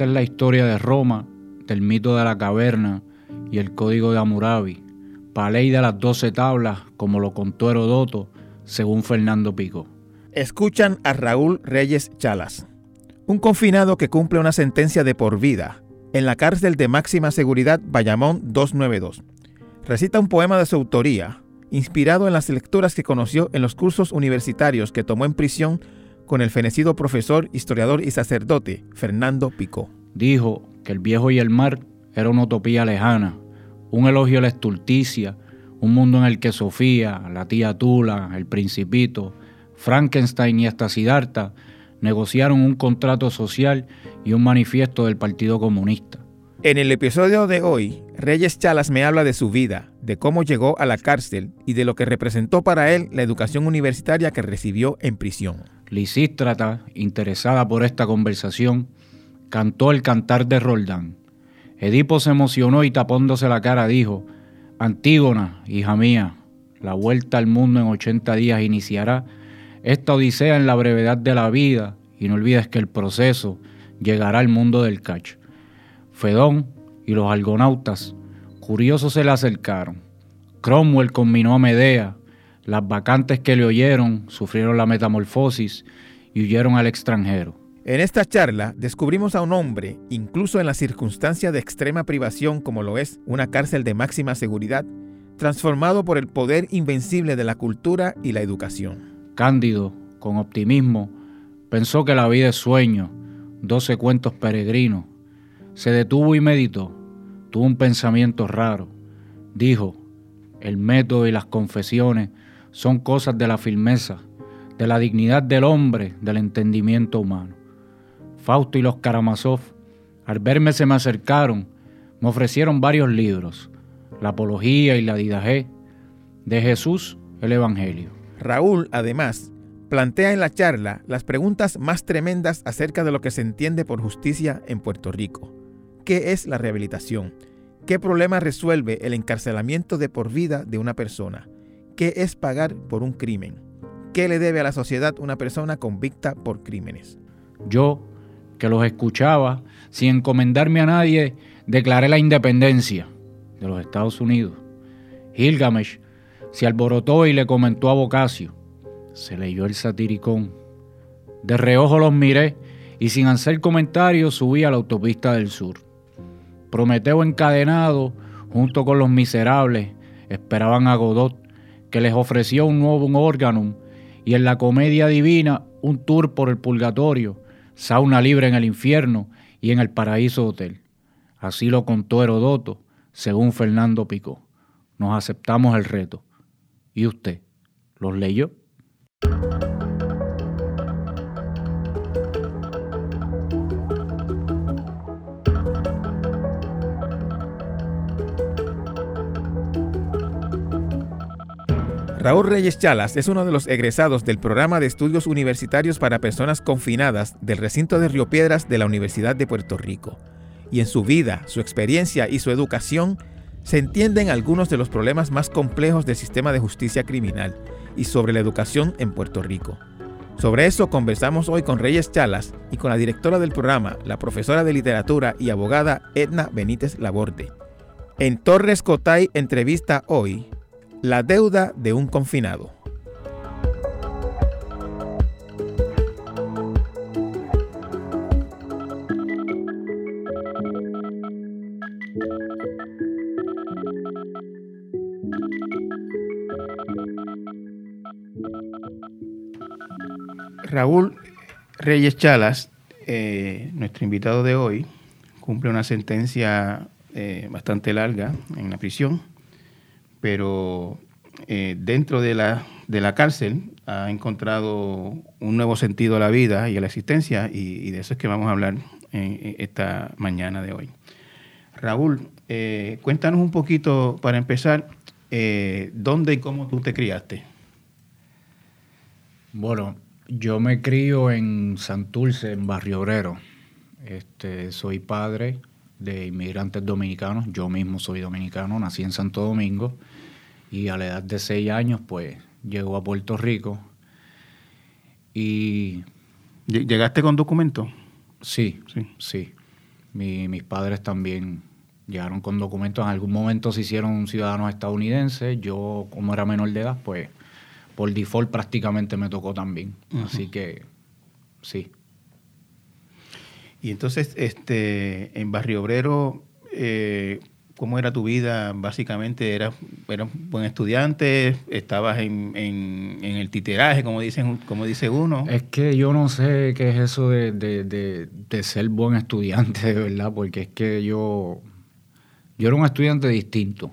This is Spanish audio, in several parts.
Es la historia de Roma, del mito de la caverna y el código de Hammurabi, para ley de las doce tablas, como lo contó Herodoto, según Fernando Pico. Escuchan a Raúl Reyes Chalas, un confinado que cumple una sentencia de por vida en la cárcel de máxima seguridad Bayamón 292. Recita un poema de su autoría, inspirado en las lecturas que conoció en los cursos universitarios que tomó en prisión con el fenecido profesor, historiador y sacerdote Fernando Picó. Dijo que el viejo y el mar era una utopía lejana, un elogio a la estulticia, un mundo en el que Sofía, la tía Tula, el principito, Frankenstein y hasta Siddhartha negociaron un contrato social y un manifiesto del Partido Comunista. En el episodio de hoy, Reyes Chalas me habla de su vida, de cómo llegó a la cárcel y de lo que representó para él la educación universitaria que recibió en prisión. Lisístrata, interesada por esta conversación, cantó el cantar de Roldán. Edipo se emocionó y tapándose la cara dijo, Antígona, hija mía, la vuelta al mundo en 80 días iniciará esta odisea en la brevedad de la vida y no olvides que el proceso llegará al mundo del cacho. Fedón y los argonautas curiosos se le acercaron. Cromwell combinó a Medea, las vacantes que le oyeron sufrieron la metamorfosis y huyeron al extranjero. En esta charla descubrimos a un hombre, incluso en la circunstancia de extrema privación como lo es una cárcel de máxima seguridad, transformado por el poder invencible de la cultura y la educación. Cándido, con optimismo, pensó que la vida es sueño, doce cuentos peregrinos. Se detuvo y meditó. Tuvo un pensamiento raro. Dijo, el método y las confesiones son cosas de la firmeza, de la dignidad del hombre, del entendimiento humano. Fausto y los Karamazov, al verme se me acercaron, me ofrecieron varios libros, la Apología y la Didajé, de Jesús el Evangelio. Raúl, además, plantea en la charla las preguntas más tremendas acerca de lo que se entiende por justicia en Puerto Rico. ¿Qué es la rehabilitación? ¿Qué problema resuelve el encarcelamiento de por vida de una persona? ¿Qué es pagar por un crimen? ¿Qué le debe a la sociedad una persona convicta por crímenes? Yo, que los escuchaba, sin encomendarme a nadie, declaré la independencia de los Estados Unidos. Gilgamesh se alborotó y le comentó a Bocacio. Se leyó el satiricón. De reojo los miré y sin hacer comentarios subí a la autopista del sur. Prometeo encadenado, junto con los miserables, esperaban a Godot, que les ofreció un nuevo órgano y en la comedia divina un tour por el purgatorio, sauna libre en el infierno y en el paraíso hotel. Así lo contó Herodoto, según Fernando Picó. Nos aceptamos el reto. ¿Y usted? ¿Los leyó? Raúl Reyes Chalas es uno de los egresados del programa de estudios universitarios para personas confinadas del recinto de Río Piedras de la Universidad de Puerto Rico. Y en su vida, su experiencia y su educación se entienden algunos de los problemas más complejos del sistema de justicia criminal y sobre la educación en Puerto Rico. Sobre eso conversamos hoy con Reyes Chalas y con la directora del programa, la profesora de literatura y abogada Edna Benítez Laborde. En Torres Cotay entrevista hoy la deuda de un confinado. Raúl Reyes Chalas, eh, nuestro invitado de hoy, cumple una sentencia eh, bastante larga en la prisión pero eh, dentro de la, de la cárcel ha encontrado un nuevo sentido a la vida y a la existencia y, de eso es que vamos a hablar en, esta mañana de hoy. Raúl, eh, cuéntanos un poquito para empezar, eh, ¿dónde y cómo tú te criaste? Bueno, yo me crío en Santurce, en Barrio Obrero. Este, soy padre de inmigrantes dominicanos. Yo mismo soy dominicano, nací en Santo Domingo y a la edad de seis años, pues, llegó a Puerto Rico. Y... ¿Llegaste con documento? Sí, sí, sí. mis padres también llegaron con documentos. En algún momento se hicieron ciudadanos estadounidenses. Yo, como era menor de edad, pues por default prácticamente me tocó también. Así que sí. Y entonces, este, en Barrio Obrero, eh, ¿cómo era tu vida? Básicamente, ¿eras, un buen estudiante? ¿Estabas en, el titeraje, como, dicen, como dice uno? Es que yo no sé qué es eso de, ser buen estudiante, de verdad, porque es que yo, yo era un estudiante distinto.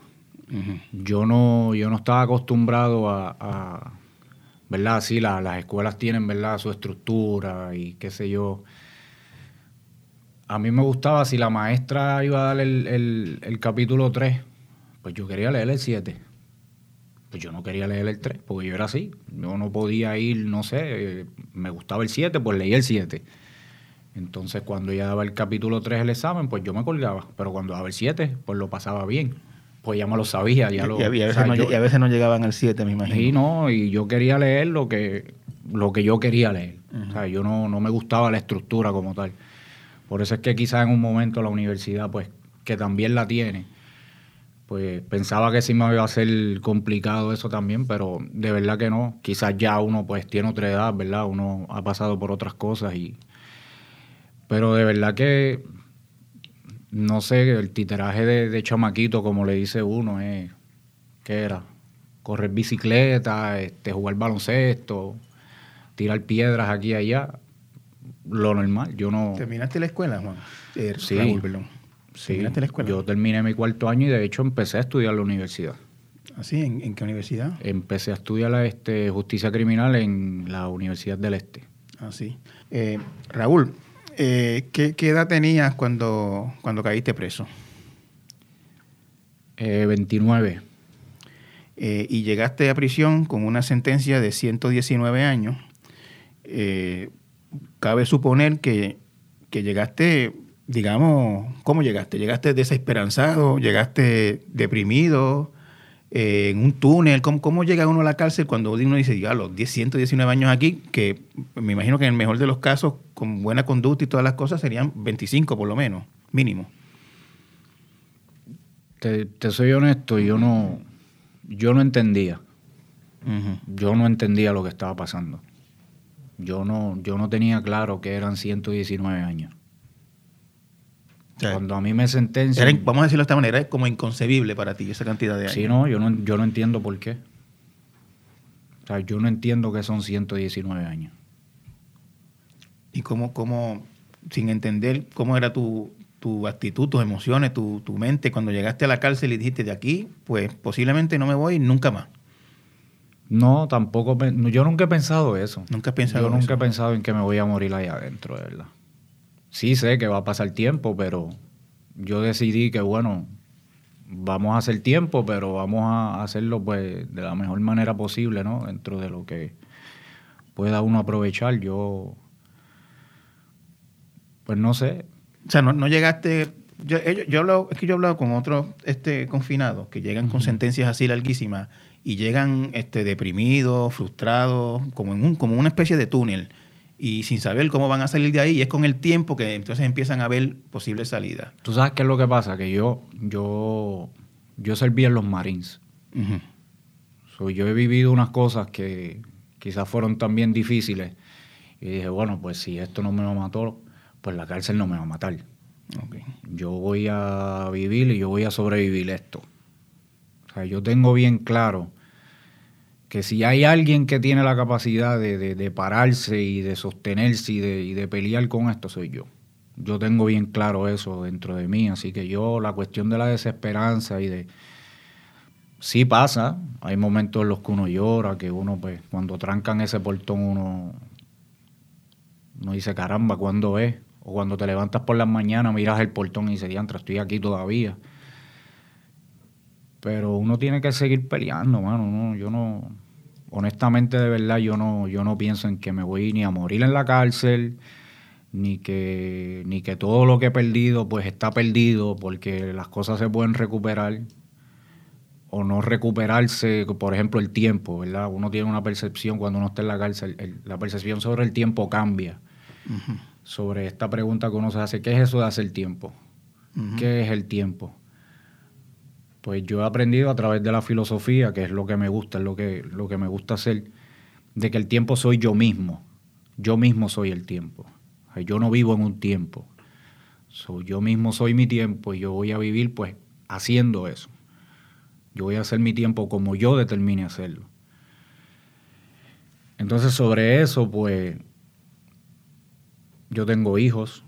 Yo no, yo no estaba acostumbrado a, ¿verdad? Sí, las escuelas tienen, ¿verdad? Su estructura y qué sé yo a mí me gustaba, si la maestra iba a dar el, capítulo 3, pues yo quería leer el 7. Pues yo no quería leer el 3, porque yo era así. Yo no podía ir, no sé, me gustaba el 7, pues leí el 7. Entonces, cuando ella daba el capítulo 3 el examen, pues yo me colgaba. Pero cuando daba el 7, pues lo pasaba bien. Pues ya me lo sabía. Ya lo, y, a veces no, y, a veces no, llegaban al 7, me imagino. Sí, no, y yo quería leer lo que, lo que yo quería leer. O sea, yo no, no me gustaba la estructura como tal. Por eso es que quizás en un momento la universidad, pues, que también la tiene, pues pensaba que sí me iba a ser complicado eso también, pero de verdad que no. Quizás ya uno pues tiene otra edad, ¿verdad? Uno ha pasado por otras cosas y... Pero de verdad que, no sé, el titeraje de, chamaquito, como le dice uno, es... ¿Qué era? Correr bicicleta, este, jugar baloncesto, tirar piedras aquí y allá lo normal. Yo no. ¿Terminaste la escuela, Juan? Eh, sí. ¿Terminaste la escuela? Yo terminé mi cuarto año y de hecho empecé a estudiar la universidad. ¿Ah, sí? ¿En, qué universidad? Empecé a estudiar la este, justicia criminal en la Universidad del Este. Ah, sí. Eh, Raúl, eh, ¿qué, edad tenías cuando, cuando caíste preso? 29. y llegaste a prisión con una sentencia de 119 años. Cabe suponer que, llegaste, digamos, ¿cómo llegaste? ¿Llegaste desesperanzado? ¿Llegaste deprimido? Eh, en un túnel, ¿Cómo, llega uno a la cárcel cuando uno dice, ya los 10, 119 años aquí, que me imagino que en el mejor de los casos, con buena conducta y todas las cosas, serían 25 por lo menos, mínimo? Te, soy honesto, yo no, yo no entendía. Yo no entendía lo que estaba pasando. Yo no, yo no tenía claro que eran 119 años. Cuando a mí me sentencian... vamos a decirlo de esta manera, es como inconcebible para ti esa cantidad de años. Sí, no, yo no, yo no entiendo por qué. O sea, yo no entiendo que son 119 años. ¿Y cómo, cómo sin entender cómo era tu, tu actitud, tus emociones, tu, tu, mente cuando llegaste a la cárcel y dijiste de aquí, pues posiblemente no me voy nunca más? No, tampoco. Yo nunca he pensado eso. Nunca he pensado Yo nunca he pensado en que me voy a morir ahí adentro, de verdad. Sí sé que va a pasar tiempo, pero yo decidí que, bueno, vamos a hacer tiempo, pero vamos a hacerlo pues de la mejor manera posible, ¿no? Dentro de lo que pueda uno aprovechar. Yo, pues no sé. O sea, no, llegaste... Yo, yo, es que yo he hablado con otros este, confinados que llegan con sentencias así larguísimas y llegan este, deprimidos, frustrados, como en un, como una especie de túnel y sin saber cómo van a salir de ahí y es con el tiempo que entonces empiezan a ver posibles salidas. ¿Tú sabes qué es lo que pasa? Que yo, yo, yo serví en los Marines. yo he vivido unas cosas que quizás fueron también difíciles y dije, bueno, pues si esto no me lo mató, pues la cárcel no me va a matar. Yo voy a vivir y yo voy a sobrevivir esto. O sea, yo tengo bien claro que si hay alguien que tiene la capacidad de, pararse y de sostenerse y de, pelear con esto, soy yo. Yo tengo bien claro eso dentro de mí, así que yo la cuestión de la desesperanza y de... Sí pasa, hay momentos en los que uno llora, que uno pues cuando trancan ese portón uno, uno dice, caramba, ¿cuándo es? O cuando te levantas por las mañanas, miras el portón y dices, diantra, estoy aquí todavía. Pero uno tiene que seguir peleando, mano. No, yo no, honestamente, de verdad, yo no, yo no pienso en que me voy ni a morir en la cárcel, ni que, ni que todo lo que he perdido, pues está perdido, porque las cosas se pueden recuperar o no recuperarse, por ejemplo, el tiempo, ¿verdad? Uno tiene una percepción cuando uno está en la cárcel, la percepción sobre el tiempo cambia. sobre esta pregunta que uno se hace, ¿qué es eso de hacer tiempo? ¿Qué es el tiempo? Pues yo he aprendido a través de la filosofía, que es lo que me gusta, es lo que, lo que me gusta hacer, de que el tiempo soy yo mismo. Yo mismo soy el tiempo. yo no vivo en un tiempo. yo mismo soy mi tiempo y yo voy a vivir pues haciendo eso. Yo voy a hacer mi tiempo como yo determine hacerlo. Entonces sobre eso pues yo tengo hijos.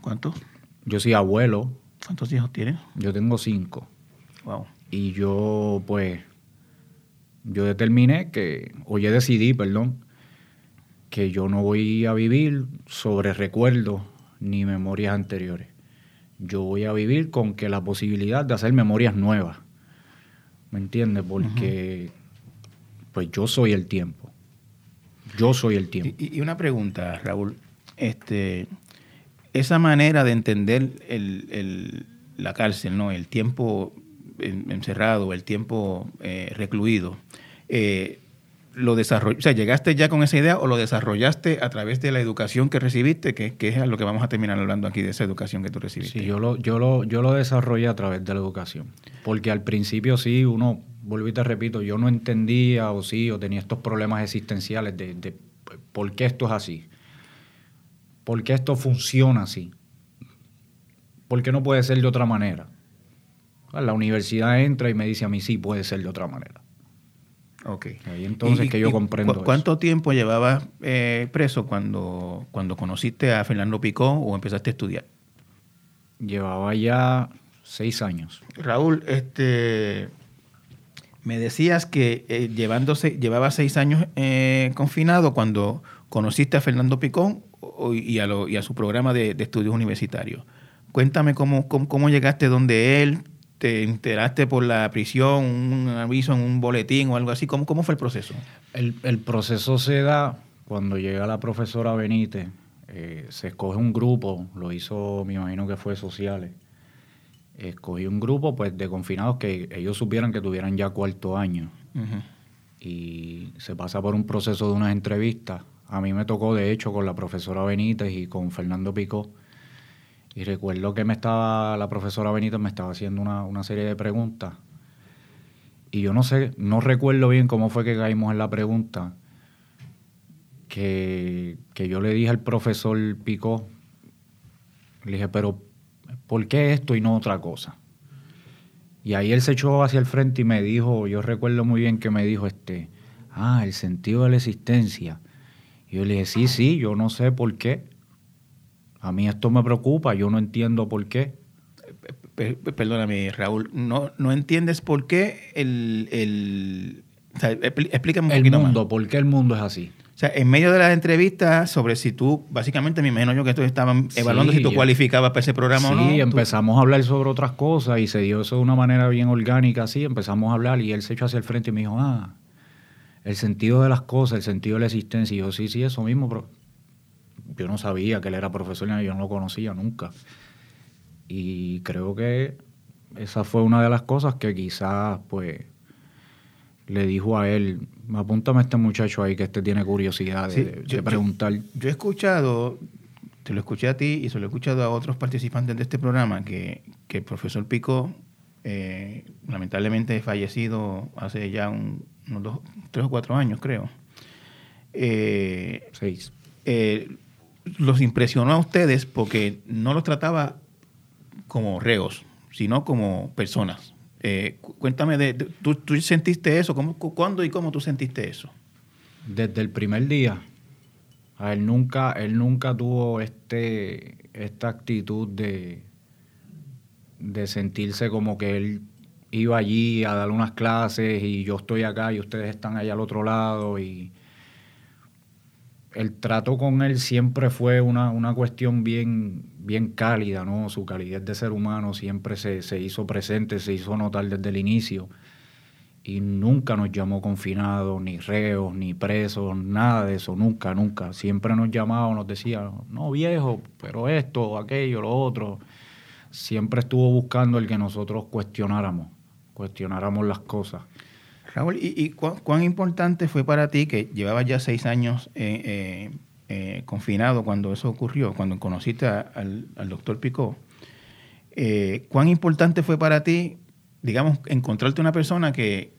¿Cuántos? Yo soy abuelo. ¿Cuántos hijos tienes? Yo tengo cinco. Wow. Y yo, pues, yo determiné que, o ya decidí, perdón, que yo no voy a vivir sobre recuerdos ni memorias anteriores. Yo voy a vivir con que la posibilidad de hacer memorias nuevas. ¿Me entiendes? Porque, pues, yo soy el tiempo. Yo soy el tiempo. Y, y una pregunta, Raúl este, esa manera de entender el, la cárcel, ¿no? el tiempo encerrado, el tiempo eh, recluido, eh, lo desarroll... o sea, ¿llegaste ya con esa idea o lo desarrollaste a través de la educación que recibiste, que, es a lo que vamos a terminar hablando aquí, de esa educación que tú recibiste? Sí, yo lo, yo lo, yo lo desarrollé a través de la educación, porque al principio sí, uno, vuelvo y te repito, yo no entendía o sí, o tenía estos problemas existenciales de, de por qué esto es así. ¿Por qué esto funciona así? ¿Por qué no puede ser de otra manera? La universidad entra y me dice a mí, sí, puede ser de otra manera. Ok. Ahí entonces que yo comprendo. ¿Cuánto tiempo llevabas eh, preso cuando, cuando conociste a Fernando Picó o empezaste a estudiar? Llevaba ya seis años. Raúl, este, me decías que eh, llevándose, llevaba seis años eh, confinado cuando conociste a Fernando Picón y a, y a su programa de, estudios universitarios. Cuéntame cómo, cómo, llegaste donde él, te enteraste por la prisión, un aviso en un boletín o algo así. ¿Cómo, cómo fue el proceso? El, proceso se da cuando llega la profesora Benítez. Eh, se escoge un grupo, lo hizo, me imagino que fue Sociales. Escogí un grupo pues de confinados que ellos supieran que tuvieran ya cuarto año. Y se pasa por un proceso de unas entrevistas a mí me tocó, de hecho, con la profesora Benítez y con Fernando Picó. Y recuerdo que me estaba, la profesora Benítez me estaba haciendo una, serie de preguntas. Y yo no sé, no recuerdo bien cómo fue que caímos en la pregunta. Que, que yo le dije al profesor Picó, le dije, pero ¿por qué esto y no otra cosa? Y ahí él se echó hacia el frente y me dijo, yo recuerdo muy bien que me dijo este, ah, el sentido de la existencia y yo le dije, sí, sí, yo no sé por qué. A mí esto me preocupa, yo no entiendo por qué. Perdóname, Raúl, no, no entiendes por qué el... el o sea, explícame un el mundo, ¿por qué el mundo es así? O sea, en medio de las entrevistas sobre si tú, básicamente me imagino yo que estos estaban evaluando si tú cualificabas para ese programa o no. Sí, empezamos a hablar sobre otras cosas y se dio eso de una manera bien orgánica, así, empezamos a hablar y él se echó hacia el frente y me dijo, ah, el sentido de las cosas, el sentido de la existencia. Y yo, sí, sí, eso mismo, pero yo no sabía que él era profesor, yo no lo conocía nunca. Y creo que esa fue una de las cosas que quizás, pues, le dijo a él, apúntame a este muchacho ahí que este tiene curiosidad de, preguntar. Yo, he escuchado, te lo escuché a ti y se lo he escuchado a otros participantes de este programa, que, que el profesor Pico, eh, lamentablemente fallecido hace ya un, unos dos, tres o cuatro años, creo. Eh, Seis. Eh, los impresionó a ustedes porque no los trataba como reos, sino como personas. Eh, cuéntame, de, ¿tú, sentiste eso? ¿Cómo, ¿Cuándo y cómo tú sentiste eso? Desde el primer día. Él nunca, él nunca tuvo este, esta actitud de, de sentirse como que él iba allí a dar unas clases y yo estoy acá y ustedes están allá al otro lado y el trato con él siempre fue una, cuestión bien, bien cálida, ¿no? Su calidez de ser humano siempre se, se, hizo presente, se hizo notar desde el inicio y nunca nos llamó confinados, ni reos, ni presos, nada de eso, nunca, nunca. Siempre nos llamaba, nos decía, no viejo, pero esto, aquello, lo otro. Siempre estuvo buscando el que nosotros cuestionáramos cuestionáramos las cosas. Raúl, ¿y, cuán, importante fue para ti que llevabas ya seis años eh, eh, eh, confinado cuando eso ocurrió, cuando conociste al, doctor Picó, ¿cuán importante fue para ti, digamos, encontrarte una persona que,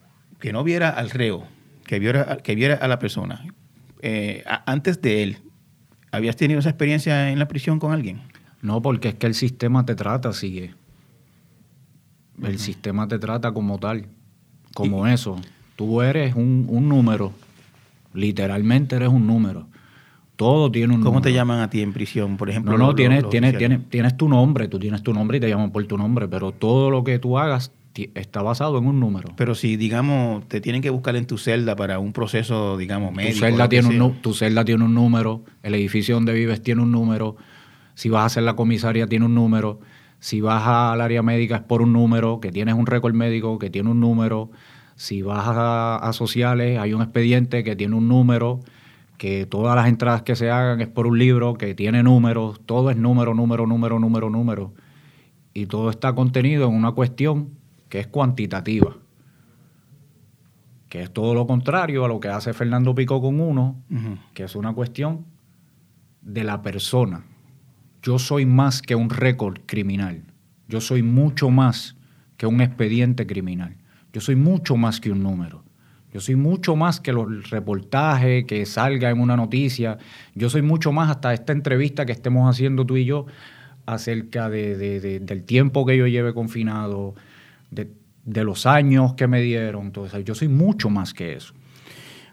no viera al reo, que viera, que viera a la persona? Antes de él, ¿habías tenido esa experiencia en la prisión con alguien? No, porque es que el sistema te trata así. El sistema te trata como tal, como eso. Tú eres un, un número, literalmente eres un número. Todo tiene un ¿Cómo te llaman a ti en prisión, por ejemplo? No, no, tienes, tienes, tienes, tienes tu nombre, tú tienes tu nombre y te llaman por tu nombre, pero todo lo que tú hagas está basado en un número. Pero si, digamos, te tienen que buscar en tu celda para un proceso, digamos, médico. Tu celda, tiene un, tu celda tiene un número, el edificio donde vives tiene un número, si vas a hacer la comisaria tiene un número, si vas al área médica es por un número, que tienes un récord médico que tiene un número, si vas a sociales hay un expediente que tiene un número que todas las entradas que se hagan es por un libro que tiene números, todo es número, número, número, número, número. Y todo está contenido en una cuestión que es cuantitativa, que es todo lo contrario a lo que hace Fernando Pico con uno, que es una cuestión de la persona. Yo soy más que un récord criminal, yo soy mucho más que un expediente criminal, yo soy mucho más que un número. Yo soy mucho más que los reportajes que salga en una noticia. Yo soy mucho más hasta esta entrevista que estemos haciendo tú y yo acerca de, del tiempo que yo lleve confinado, de, los años que me dieron. Entonces, yo soy mucho más que eso.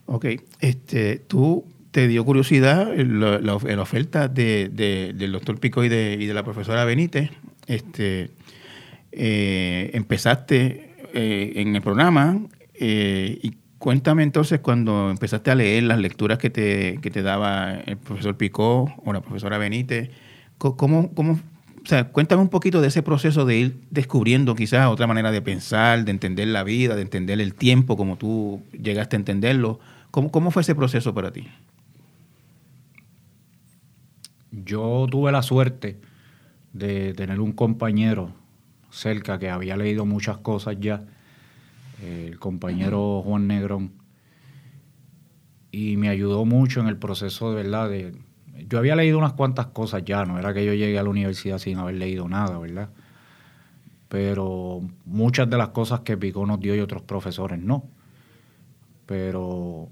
Ok, este, tú te dio curiosidad la, oferta del doctor Pico y de, la profesora Benítez. Este, eh, empezaste eh, en el programa eh, y Cuéntame entonces cuando empezaste a leer las lecturas que te, que te daba el profesor Picó o la profesora Benítez, ¿cómo, cómo, o sea, cuéntame un poquito de ese proceso de ir descubriendo quizás otra manera de pensar, de entender la vida, de entender el tiempo como tú llegaste a entenderlo. ¿Cómo, cómo fue ese proceso para ti? Yo tuve la suerte de tener un compañero cerca que había leído muchas cosas ya el compañero Juan Negrón, y me ayudó mucho en el proceso de verdad de... Yo había leído unas cuantas cosas ya, no era que yo llegué a la universidad sin haber leído nada, ¿verdad? Pero muchas de las cosas que Picó nos dio y otros profesores no. Pero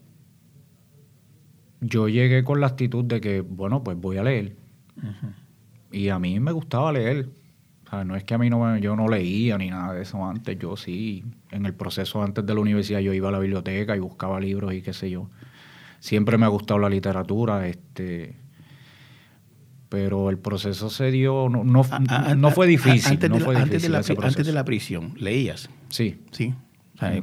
yo llegué con la actitud de que, bueno, pues voy a leer. Y a mí me gustaba leer no es que a mí no yo no leía ni nada de eso antes, yo sí, en el proceso antes de la universidad yo iba a la biblioteca y buscaba libros y qué sé yo. Siempre me ha gustado la literatura, este pero el proceso se dio, no, no, fue difícil. Antes, no de, fue antes, de la, antes de la prisión, ¿leías? Sí. Sí.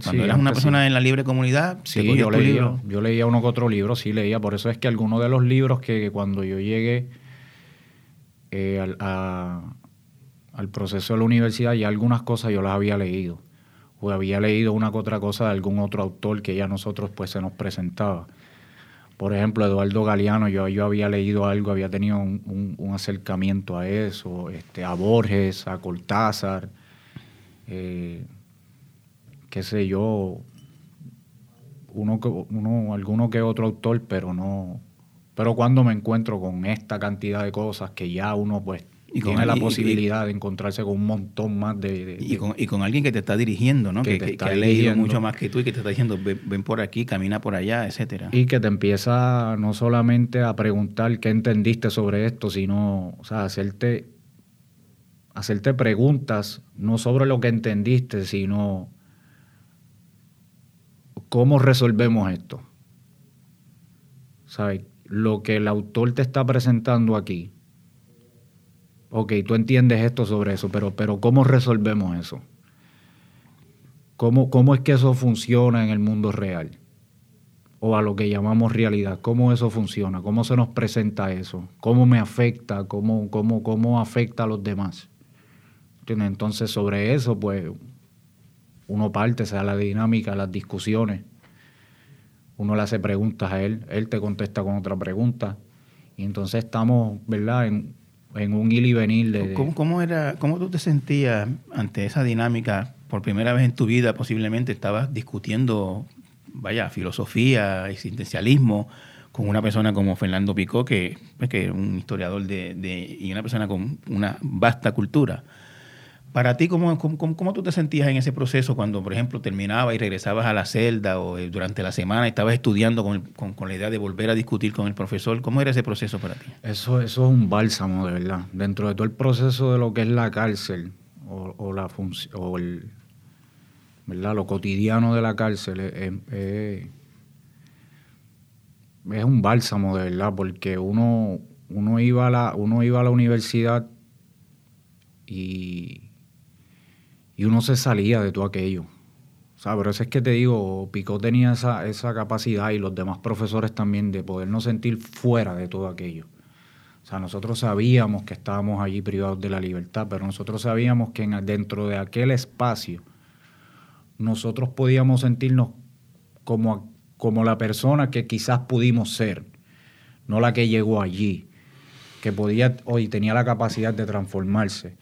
Cuando eras una persona en la libre comunidad, sí, yo leía, yo leía uno que otro libro, sí leía. Por eso es que algunos de los libros que cuando yo llegué eh, a, al proceso de la universidad y algunas cosas yo las había leído. O había leído una que otra cosa de algún otro autor que ya nosotros pues se nos presentaba. Por ejemplo, Eduardo Galeano, yo, yo había leído algo, había tenido un, acercamiento a eso, este, a Borges, a Cortázar, eh, qué sé yo, uno, uno, alguno que otro autor, pero no. Pero cuando me encuentro con esta cantidad de cosas que ya uno pues y tiene la posibilidad de encontrarse con un montón más de... y, con, alguien que te está dirigiendo, ¿no? Que, ha leído mucho más que tú y que te está diciendo, ven, por aquí, camina por allá, etcétera. Y que te empieza no solamente a preguntar qué entendiste sobre esto, sino, o sea, hacerte, hacerte preguntas, no sobre lo que entendiste, sino cómo resolvemos esto. ¿Sabes? Lo que el autor te está presentando aquí ok, tú entiendes esto sobre eso, pero, pero ¿cómo resolvemos eso? ¿Cómo, ¿Cómo es que eso funciona en el mundo real? O a lo que llamamos realidad. ¿Cómo eso funciona? ¿Cómo se nos presenta eso? ¿Cómo me afecta? ¿Cómo, cómo, cómo afecta a los demás? Entonces, sobre eso, pues, uno parte, sea la dinámica, las discusiones. Uno le hace preguntas a él, él te contesta con otra pregunta. Y entonces estamos, ¿verdad?, en, en un ir y venir de... ¿Cómo, era, ¿Cómo tú te sentías ante esa dinámica? Por primera vez en tu vida posiblemente estabas discutiendo, vaya, filosofía, existencialismo, con una persona como Fernando Picó, que, pues, que es un historiador de, y una persona con una vasta cultura. Para ti, ¿cómo, cómo, tú te sentías en ese proceso cuando, por ejemplo, terminabas y regresabas a la celda o eh, durante la semana estabas estudiando con, con, la idea de volver a discutir con el profesor? ¿Cómo era ese proceso para ti? Eso, eso es un bálsamo, de verdad. Dentro de todo el proceso de lo que es la cárcel o, o la o el, ¿verdad? lo cotidiano de la cárcel, es, es un bálsamo de verdad, porque uno, uno, iba a la, uno iba a la universidad y, y uno se salía de todo aquello. O sea, pero eso es que te digo, Picó tenía esa, esa capacidad y los demás profesores también de podernos sentir fuera de todo aquello. O sea, nosotros sabíamos que estábamos allí privados de la libertad, pero nosotros sabíamos que dentro de aquel espacio nosotros podíamos sentirnos como como la persona que quizás pudimos ser, no la que llegó allí, que podía hoy tenía la capacidad de transformarse.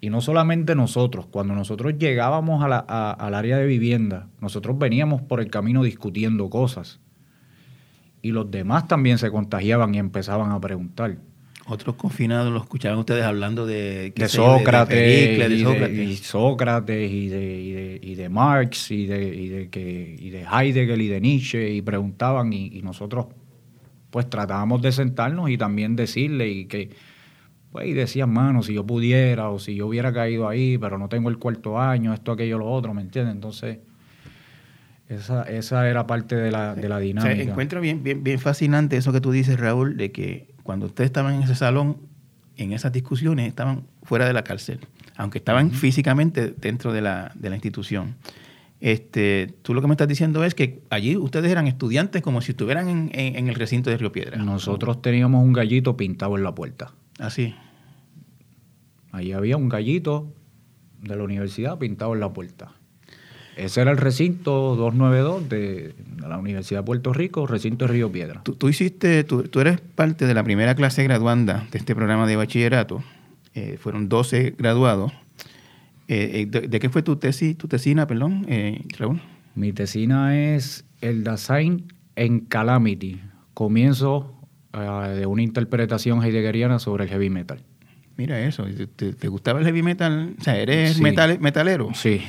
Y no solamente nosotros, cuando nosotros llegábamos al área de vivienda, nosotros veníamos por el camino discutiendo cosas. Y los demás también se contagiaban y empezaban a preguntar. Otros confinados lo escuchaban ustedes hablando de, de, Sócrates, y, Sócrates y de, y de, Marx y de, y de, que, y de Heidegger y de Nietzsche y preguntaban y, nosotros pues tratábamos de sentarnos y también decirle y que pues y decían, mano, si yo pudiera o si yo hubiera caído ahí, pero no tengo el cuarto año, esto, aquello, lo otro, ¿me entiendes? Entonces, esa, esa era parte de la, de la dinámica. Se encuentro bien, bien, bien fascinante eso que tú dices, Raúl, de que cuando ustedes estaban en ese salón, en esas discusiones, estaban fuera de la cárcel, aunque estaban físicamente dentro de la, de la institución. Este, tú lo que me estás diciendo es que allí ustedes eran estudiantes como si estuvieran en, en, el recinto de Río Piedra. Nosotros teníamos un gallito pintado en la puerta. Así. Ah, Allí había un gallito de la universidad pintado en la puerta. Ese era el recinto 292 de, la Universidad de Puerto Rico, recinto de Río Piedra. Tú, hiciste, tú, eres parte de la primera clase graduanda de este programa de bachillerato. Eh, fueron 12 graduados. Eh, eh, de, qué fue tu tesis, tu tesina, perdón, Raúl? Mi tesina es el design en Calamity, comienzo de una interpretación heideggeriana sobre el heavy metal. Mira eso, ¿te, gustaba el heavy metal? O sea, ¿eres metal, metalero? Sí,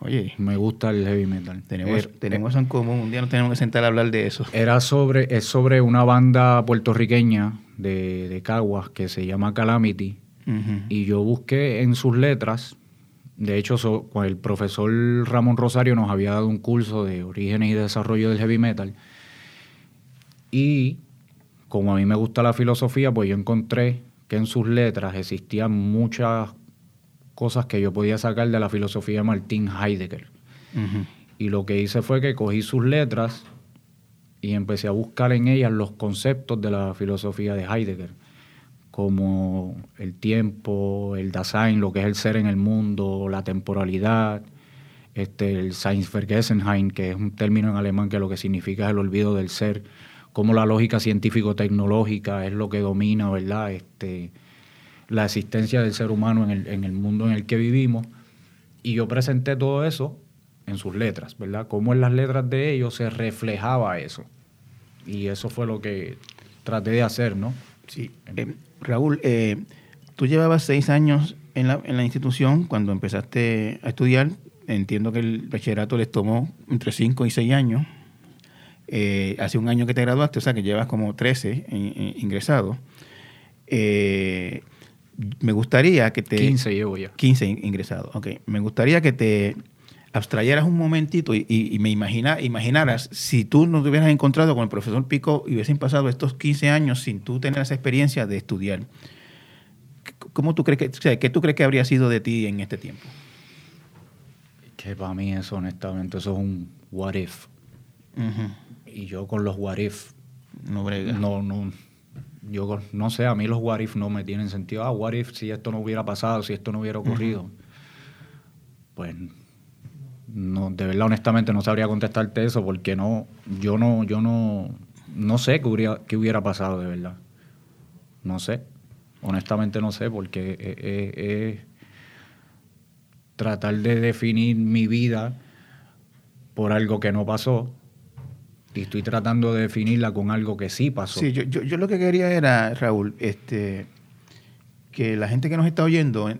Oye. Me gusta el heavy metal. Tenemos, er, tenemos eso en común. Un día nos tenemos que sentar a hablar de eso. Era sobre, es sobre una banda puertorriqueña de, de Caguas que se llama Calamity. Y yo busqué en sus letras. De hecho, el profesor Ramón Rosario nos había dado un curso de orígenes y desarrollo del heavy metal. Y como a mí me gusta la filosofía, pues yo encontré que en sus letras existían muchas cosas que yo podía sacar de la filosofía de Martin Heidegger. Y lo que hice fue que cogí sus letras y empecé a buscar en ellas los conceptos de la filosofía de Heidegger, como el tiempo, el Dasein, lo que es el ser en el mundo, la temporalidad, este, el Seinsvergessenheit, que es un término en alemán que lo que significa es el olvido del ser, como la lógica científico-tecnológica es lo que domina, ¿verdad? Este, la existencia del ser humano en el, en el mundo en el que vivimos. Y yo presenté todo eso en sus letras, ¿verdad? Cómo en las letras de ellos se reflejaba eso. Y eso fue lo que traté de hacer, ¿no? Sí. Eh, Raúl, eh, tú llevabas seis años en la, en la institución cuando empezaste a estudiar. Entiendo que el bachillerato les tomó entre cinco y seis años. Eh, hace un año que te graduaste, o sea que llevas como 13 ingresados. Eh, me gustaría que te... 15 llevo ya. 15 ingresados, ok. Me gustaría que te abstrayeras un momentito y, me imagina, imaginaras si tú no te hubieras encontrado con el profesor Pico y hubiesen pasado estos 15 años sin tú tener esa experiencia de estudiar. ¿Cómo tú crees que, o sea, ¿Qué tú crees que habría sido de ti en este tiempo? Que para mí eso, honestamente, eso es un what if. Y yo con los what if... No brega. No, no yo no sé, a mí los what if no me tienen sentido. Ah, what if si esto no hubiera pasado, si esto no hubiera ocurrido. Pues no, de verdad, honestamente, no sabría contestarte eso porque no, yo no, yo no, no sé qué hubiera, qué hubiera pasado de verdad. No sé. Honestamente no sé porque es tratar de definir mi vida por algo que no pasó Y estoy tratando de definirla con algo que sí pasó. Sí, yo, yo, yo lo que quería era, Raúl, este, que la gente que nos está oyendo eh,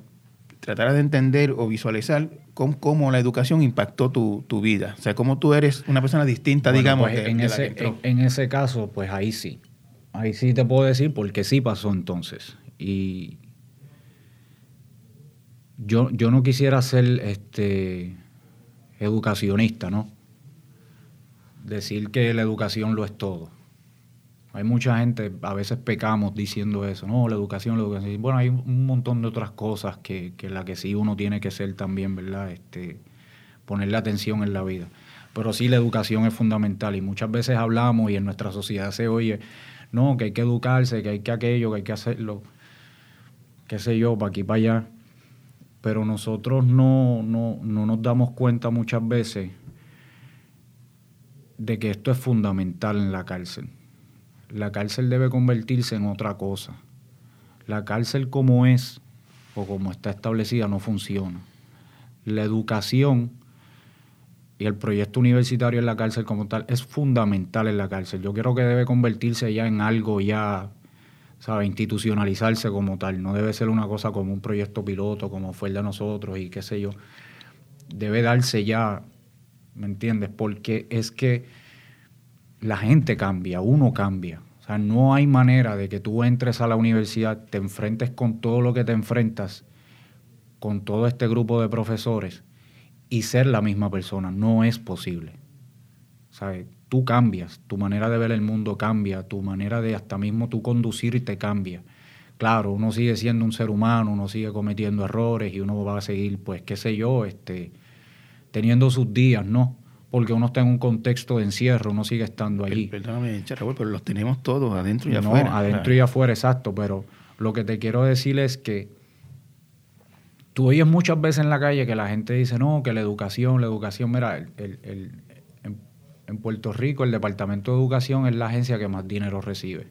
tratara de entender o visualizar cómo, cómo la educación impactó tu, tu, vida. O sea, cómo tú eres una persona distinta, Bueno, digamos, pues, de- en, de la ese, que entró. en, en ese caso, pues ahí sí. Ahí sí te puedo decir porque sí pasó entonces. Y yo, yo no quisiera ser este educacionista, ¿no? Decir que la educación lo es todo. Hay mucha gente, a veces pecamos diciendo eso, no, la educación, la educación. Bueno, hay un montón de otras cosas que, que la que sí uno tiene que ser también, ¿verdad? Este, ponerle atención en la vida. Pero sí la educación es fundamental y muchas veces hablamos y en nuestra sociedad se oye, no, que hay que educarse, que hay que aquello, que hay que hacerlo, qué sé yo, para aquí, para allá. Pero nosotros no, no, no nos damos cuenta muchas veces de que esto es fundamental en la cárcel. La cárcel debe convertirse en otra cosa. La cárcel como es o como está establecida no funciona. La educación y el proyecto universitario en la cárcel como tal es fundamental en la cárcel. Yo creo que debe convertirse ya en algo ya, ¿sabe? Institucionalizarse como tal. No debe ser una cosa como un proyecto piloto, como fue el de nosotros y qué sé yo. Debe darse ya, ¿me entiendes? Porque es que la gente cambia, uno cambia. O sea, no hay manera de que tú entres a la universidad, te enfrentes con todo lo que te enfrentas, con todo este grupo de profesores y ser la misma persona. No es posible. ¿Sabes? Tú cambias, tu manera de ver el mundo cambia, tu manera de hasta mismo tú conducirte cambia. Claro, uno sigue siendo un ser humano, uno sigue cometiendo errores y uno va a seguir, pues, qué sé yo, este, teniendo sus días, ¿no? Porque uno está en un contexto de encierro, uno sigue estando allí. Per- Perdóname, Raúl, pero los tenemos todos adentro y No, afuera. adentro y afuera, exacto. Pero lo que te quiero decir es que tú oyes muchas veces en la calle que la gente dice, no, que la educación, la educación, mira, el- el- el- en, en Puerto Rico el Departamento de Educación es la agencia que más dinero recibe.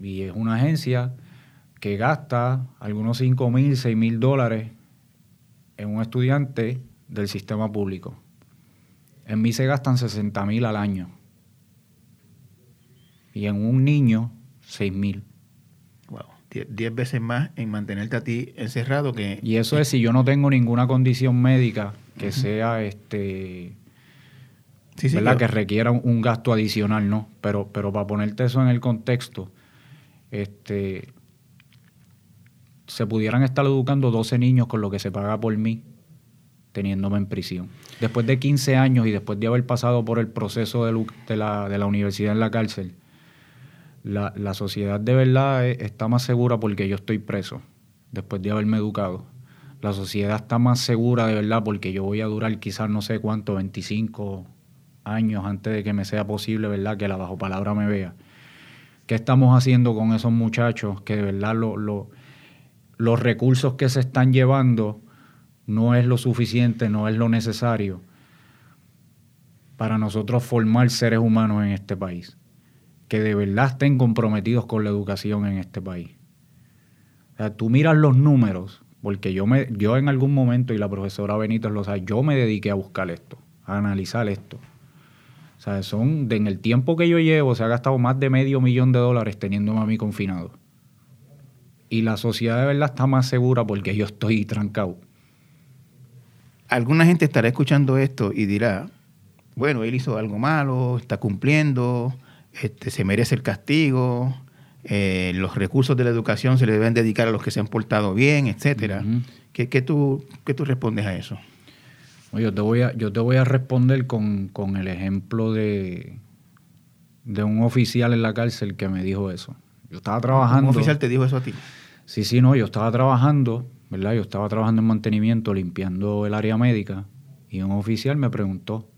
Y es una agencia que gasta algunos 5 mil, 6 mil dólares en un estudiante del sistema público. En mí se gastan 60 mil al año. Y en un niño, 6 mil. Wow, die- diez veces más en mantenerte a ti encerrado que... Y eso es si yo no tengo ninguna condición médica que sea este Sí, sí, ¿verdad? yo- que requiera un, un gasto adicional, ¿no? Pero, pero para ponerte eso en el contexto, este se pudieran estar educando 12 niños con lo que se paga por mí, teniéndome en prisión. Después de 15 años y después de haber pasado por el proceso de, la, de la universidad en la cárcel, la, la sociedad de verdad eh, está más segura porque yo estoy preso, después de haberme educado. La sociedad está más segura de verdad porque yo voy a durar quizás no sé cuánto, 25 años antes de que me sea posible, ¿verdad? Que la bajo palabra me vea. ¿Qué estamos haciendo con esos muchachos que de verdad lo- los recursos que se están llevando no es lo suficiente, no es lo necesario para nosotros formar seres humanos en este país? Que de verdad estén comprometidos con la educación en este país. O sea, tú miras los números, porque yo, me, yo en algún momento, y la profesora Benítez lo sabe, yo me dediqué a buscar esto, a analizar esto. O sea, son, en el tiempo que yo llevo, se ha gastado más de medio millón de dólares teniéndome a mí confinado. Y la sociedad de verdad está más segura porque yo estoy trancado. Alguna gente estará escuchando esto y dirá, bueno, él hizo algo malo, está cumpliendo, este, se merece el castigo, eh, los recursos de la educación se le deben dedicar a los que se han portado bien, etcétera. ¿Qué, qué tú, ¿Qué tú respondes a eso? Yo te voy a, yo te voy a responder con, con el ejemplo de, de un oficial en la cárcel que me dijo eso. Yo estaba trabajando. ¿Un oficial te dijo eso a ti? Sí, sí, no, yo estaba trabajando, ¿verdad? Yo estaba trabajando en mantenimiento, limpiando el área médica, y un oficial me preguntó,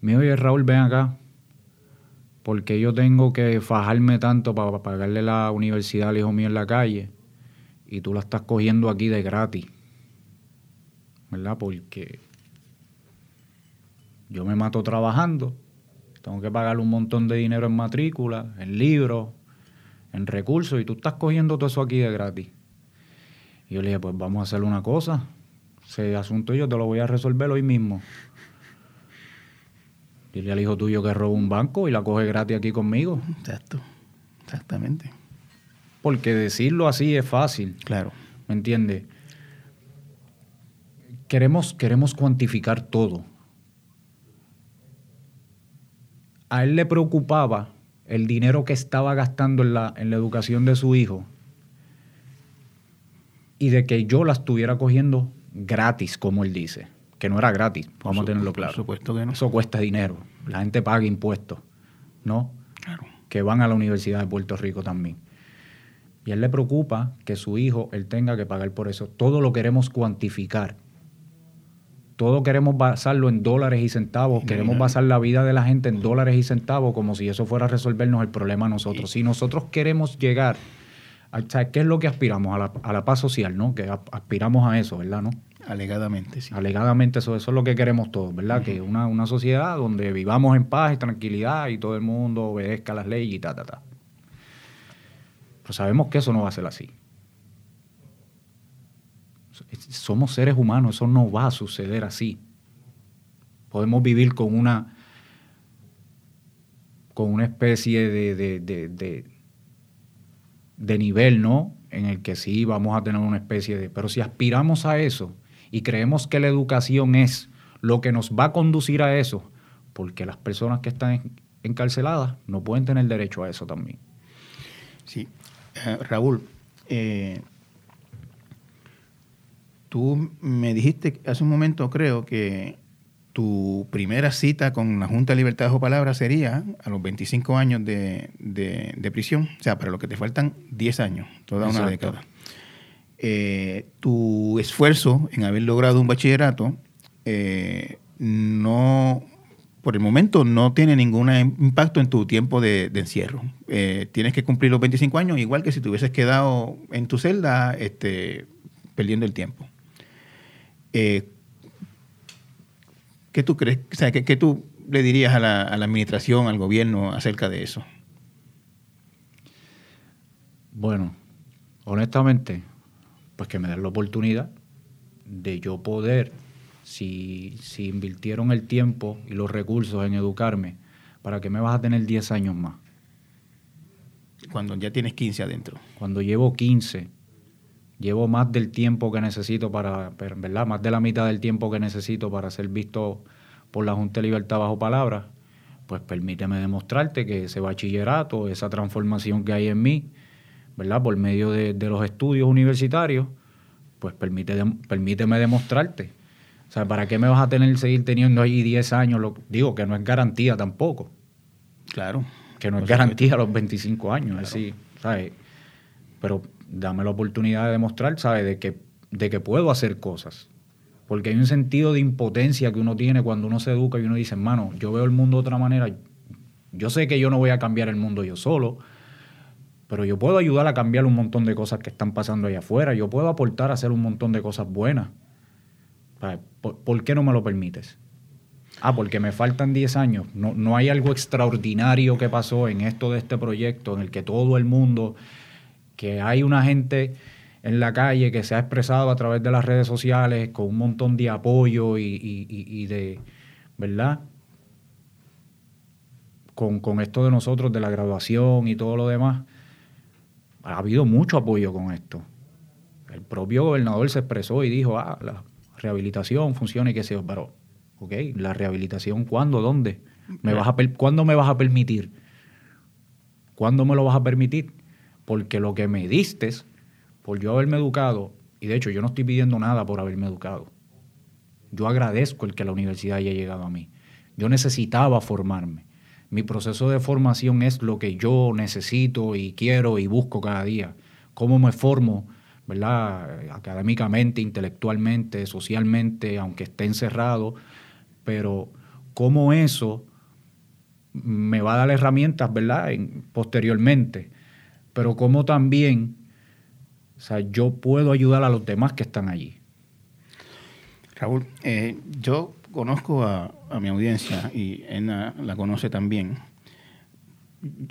me oye Raúl, ven acá, porque yo tengo que fajarme tanto para pagarle la universidad al hijo mío en la calle, y tú la estás cogiendo aquí de gratis, ¿verdad? Porque yo me mato trabajando, tengo que pagarle un montón de dinero en matrícula, en libros, en recursos y tú estás cogiendo todo eso aquí de gratis. Y yo le dije, pues vamos a hacer una cosa. Ese asunto yo te lo voy a resolver hoy mismo. Dile al hijo tuyo que roba un banco y la coge gratis aquí conmigo. Exacto, exactamente. Porque decirlo así es fácil. Claro. ¿Me entiendes? Queremos, queremos cuantificar todo. A él le preocupaba el dinero que estaba gastando en la, en la educación de su hijo y de que yo la estuviera cogiendo gratis, como él dice. Que no era gratis, vamos a tenerlo claro. Por supuesto que no. Eso cuesta dinero. La gente paga impuestos, ¿no? Claro. Que van a la Universidad de Puerto Rico también. Y a él le preocupa que su hijo, él tenga que pagar por eso. Todo lo queremos cuantificar. Todo queremos basarlo en dólares y centavos. Queremos basar la vida de la gente en dólares y centavos como si eso fuera a resolvernos el problema a nosotros. Si nosotros queremos llegar, a, ¿sabes ¿qué es lo que aspiramos? A la, a la paz social, ¿no? Que a- aspiramos a eso, ¿verdad? ¿No? Alegadamente, sí. Alegadamente eso, eso es lo que queremos todos, ¿verdad? Que una, una sociedad donde vivamos en paz y tranquilidad y todo el mundo obedezca las leyes y ta, ta, ta. Pero sabemos que eso no va a ser así. Somos seres humanos, eso no va a suceder así. Podemos vivir con una con una especie de, de, de, nivel, ¿no? En el que sí vamos a tener una especie de... Pero si aspiramos a eso y creemos que la educación es lo que nos va a conducir a eso, porque las personas que están en- encarceladas no pueden tener derecho a eso también. Sí. Eh, Raúl, eh, tú me dijiste hace un momento, creo, que tu primera cita con la Junta de Libertad Bajo Palabra sería a los 25 años de, de- de prisión. O sea, para lo que te faltan 10 años, toda una década. Eh, tu esfuerzo en haber logrado un bachillerato eh, no, por el momento, no tiene ningún impacto en tu tiempo de, de encierro. Eh, tienes que cumplir los 25 años, igual que si te hubieses quedado en tu celda este, perdiendo el tiempo. Eh, ¿Qué tú crees? O sea, ¿qué, qué tú le dirías a la, a la administración, al gobierno acerca de eso? Bueno, honestamente, pues que me den la oportunidad de yo poder, si, si invirtieron el tiempo y los recursos en educarme, ¿para que me vas a tener 10 años más? Cuando ya tienes 15 adentro. Cuando llevo 15, llevo más del tiempo que necesito para, ¿verdad? Más de la mitad del tiempo que necesito para ser visto por la Junta de Libertad bajo palabra, pues permíteme demostrarte que ese bachillerato, esa transformación que hay en mí, ¿verdad? Por medio de, de los estudios universitarios, pues permite, dem- permíteme demostrarte. O sea, ¿para qué me vas a tener, seguir teniendo ahí 10 años? Lo- digo que no es garantía tampoco Claro. que no es garantía a los 25 años, es decir, ¿sabes? Pero dame la oportunidad de demostrar, ¿sabes? De que, de que puedo hacer cosas. Porque hay un sentido de impotencia que uno tiene cuando uno se educa y uno dice, hermano, yo veo el mundo de otra manera. Yo sé que yo no voy a cambiar el mundo yo solo, pero yo puedo ayudar a cambiar un montón de cosas que están pasando allá afuera. Yo puedo aportar a hacer un montón de cosas buenas. ¿Por, por qué no me lo permites? Ah, porque me faltan 10 años. No, no hay algo extraordinario que pasó en esto de este proyecto en el que todo el mundo, que hay una gente en la calle que se ha expresado a través de las redes sociales con un montón de apoyo y, y- y- y de, ¿verdad? Con, con esto de nosotros, de la graduación y todo lo demás. Ha habido mucho apoyo con esto. El propio gobernador se expresó y dijo, ah, la rehabilitación funciona y qué sé yo, pero, ok, la rehabilitación, ¿cuándo? ¿Dónde? ¿Me vas a ¿Cuándo me vas a permitir? ¿Cuándo me lo vas a permitir? Porque lo que me diste, por yo haberme educado, y de hecho yo no estoy pidiendo nada por haberme educado. Yo agradezco el que la universidad haya llegado a mí. Yo necesitaba formarme. Mi proceso de formación es lo que yo necesito y quiero y busco cada día. Cómo me formo, ¿verdad? Académicamente, intelectualmente, socialmente, aunque esté encerrado, pero cómo eso me va a dar herramientas, ¿verdad? En- posteriormente. Pero cómo también, o sea, yo puedo ayudar a los demás que están allí. Raúl, eh, yo conozco a, a mi audiencia y Ena la conoce también.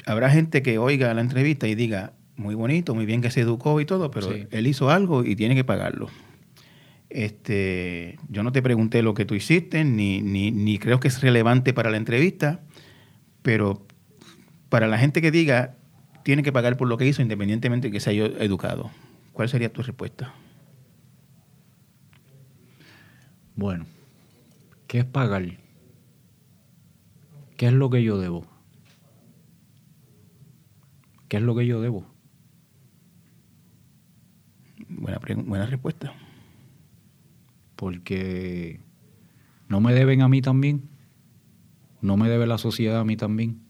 Habrá gente que oiga la entrevista y diga, muy bonito, muy bien que se educó y todo, pero Sí. él hizo algo y tiene que pagarlo. Este, yo no te pregunté lo que tú hiciste, ni, ni, ni creo que es relevante para la entrevista, pero para la gente que diga, tiene que pagar por lo que hizo independientemente de que se haya educado. ¿Cuál sería tu respuesta? Bueno, ¿qué es pagar? ¿Qué es lo que yo debo? ¿Qué es lo que yo debo? Buena, buena respuesta. Porque no me deben a mí también. No me debe la sociedad a mí también.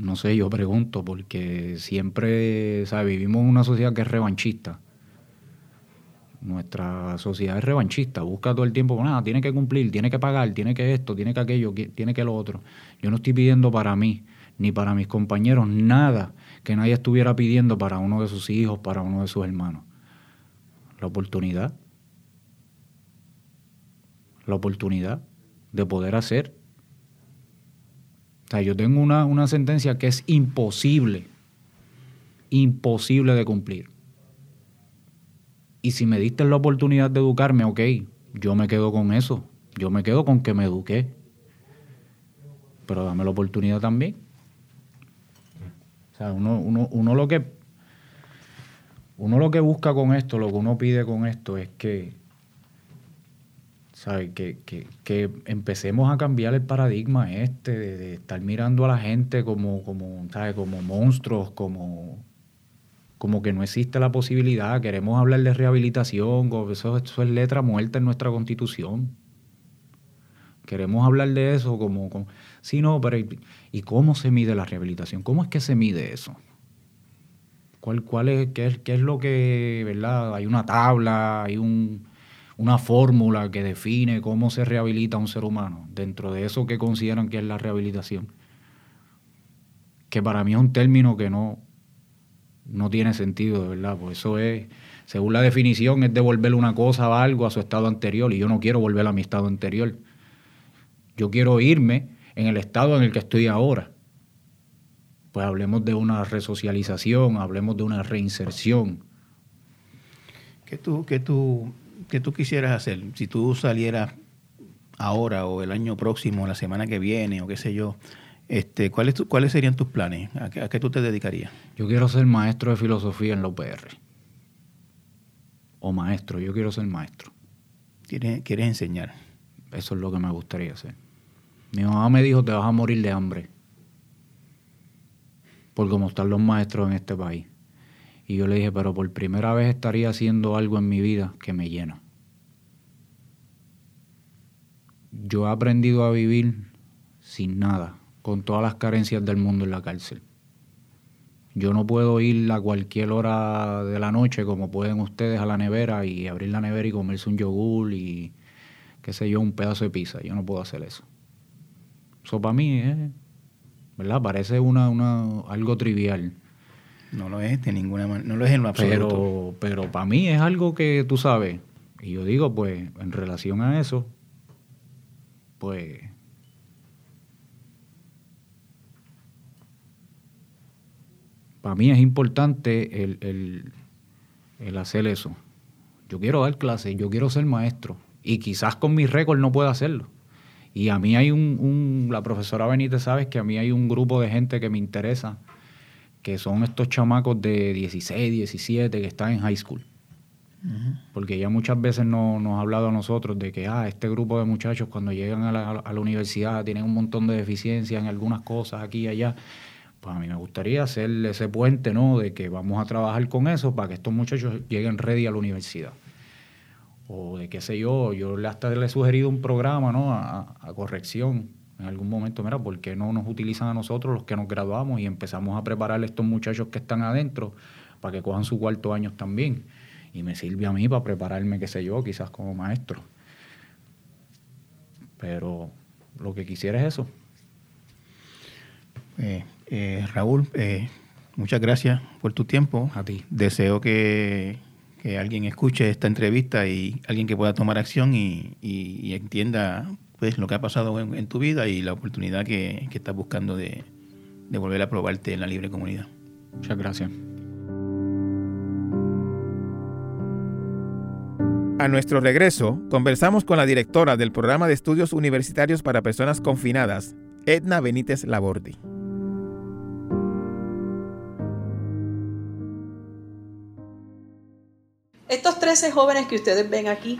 No sé, yo pregunto, porque siempre, ¿sabes? Vivimos en una sociedad que es revanchista. Nuestra sociedad es revanchista, busca todo el tiempo, nada, tiene que cumplir, tiene que pagar, tiene que esto, tiene que aquello, tiene que lo otro. Yo no estoy pidiendo para mí, ni para mis compañeros, nada que nadie estuviera pidiendo para uno de sus hijos, para uno de sus hermanos. La oportunidad. La oportunidad de poder hacer. O sea, yo tengo una, una sentencia que es imposible, imposible de cumplir. Y si me diste la oportunidad de educarme, ok, yo me quedo con eso. Yo me quedo con que me eduqué. Pero dame la oportunidad también sea, uno, uno, uno, lo que uno lo que busca con esto, lo que uno pide con esto es que, ¿sabe? Que, que, empecemos a cambiar el paradigma este de, estar mirando a la gente como, como, ¿sabe? como monstruos, como, como que no existe la posibilidad. Queremos hablar de rehabilitación, eso, es letra muerta en nuestra constitución. Queremos hablar de eso como, como no, pero ¿Y cómo se mide la rehabilitación? ¿Cómo es que se mide eso? ¿Cuál, cuál es, qué, es, qué es lo que, verdad? Hay una tabla, hay un, una fórmula que define cómo se rehabilita un ser humano, dentro de eso que consideran que es la rehabilitación. Que para mí es un término que no, no tiene sentido, de verdad, pues eso es, según la definición, es devolver una cosa o algo a su estado anterior, y yo no quiero volver a mi estado anterior. Yo quiero irme en el estado en el que estoy ahora. Pues hablemos de una resocialización, hablemos de una reinserción. ¿Qué tú, qué tú, qué tú quisieras hacer? Si tú salieras ahora o el año próximo, la semana que viene o qué sé yo, este, ¿cuáles, ¿cuáles serían tus planes? ¿A qué, ¿A qué, tú te dedicarías? Yo quiero ser maestro de filosofía en la UPR. O maestro, yo quiero ser maestro. ¿Quieres, quieres enseñar? Eso es lo que me gustaría hacer. Mi mamá me dijo, te vas a morir de hambre. Por cómo están los maestros en este país. Y yo le dije, pero por primera vez estaría haciendo algo en mi vida que me llena. Yo he aprendido a vivir sin nada, con todas las carencias del mundo en la cárcel. Yo no puedo ir a cualquier hora de la noche como pueden ustedes a la nevera y abrir la nevera y comerse un yogur y qué sé yo, un pedazo de pizza. Yo no puedo hacer eso. Eso para mí es, ¿verdad? Parece una, una, algo trivial. No lo es de ninguna manera, no lo es en lo absoluto. Pero, pero para mí es algo que tú sabes. Y yo digo, pues, en relación a eso, pues... Para mí es importante el, el, hacer eso. Yo quiero dar clases, yo quiero ser maestro. Y quizás con mi récord no pueda hacerlo. Y a mí hay un, la profesora Benítez, sabes que a mí hay un grupo de gente que me interesa, que son estos chamacos de 16, 17 que están en high school. Porque ya muchas veces no, nos ha hablado a nosotros de que ah, este grupo de muchachos cuando llegan a la, universidad tienen un montón de deficiencias en algunas cosas aquí y allá. Pues a mí me gustaría hacer ese puente, ¿no? De que vamos a trabajar con eso para que estos muchachos lleguen ready a la universidad o de qué sé yo, yo hasta le he sugerido un programa ¿no? a, corrección en algún momento, mira, ¿por qué no nos utilizan a nosotros los que nos graduamos y empezamos a preparar a estos muchachos que están adentro para que cojan su cuarto años también? Y me sirve a mí para prepararme, qué sé yo, quizás como maestro. Pero lo que quisiera es eso. Eh, eh, Raúl, eh, muchas gracias por tu tiempo. A ti. Deseo que que alguien escuche esta entrevista y alguien que pueda tomar acción y, entienda pues lo que ha pasado en, tu vida y la oportunidad que, estás buscando de, de volver a probarte en la libre comunidad. Muchas gracias. A nuestro regreso, conversamos con la directora del Programa de Estudios Universitarios para Personas Confinadas, Edna Benítez Labordi. Estos 13 jóvenes que ustedes ven aquí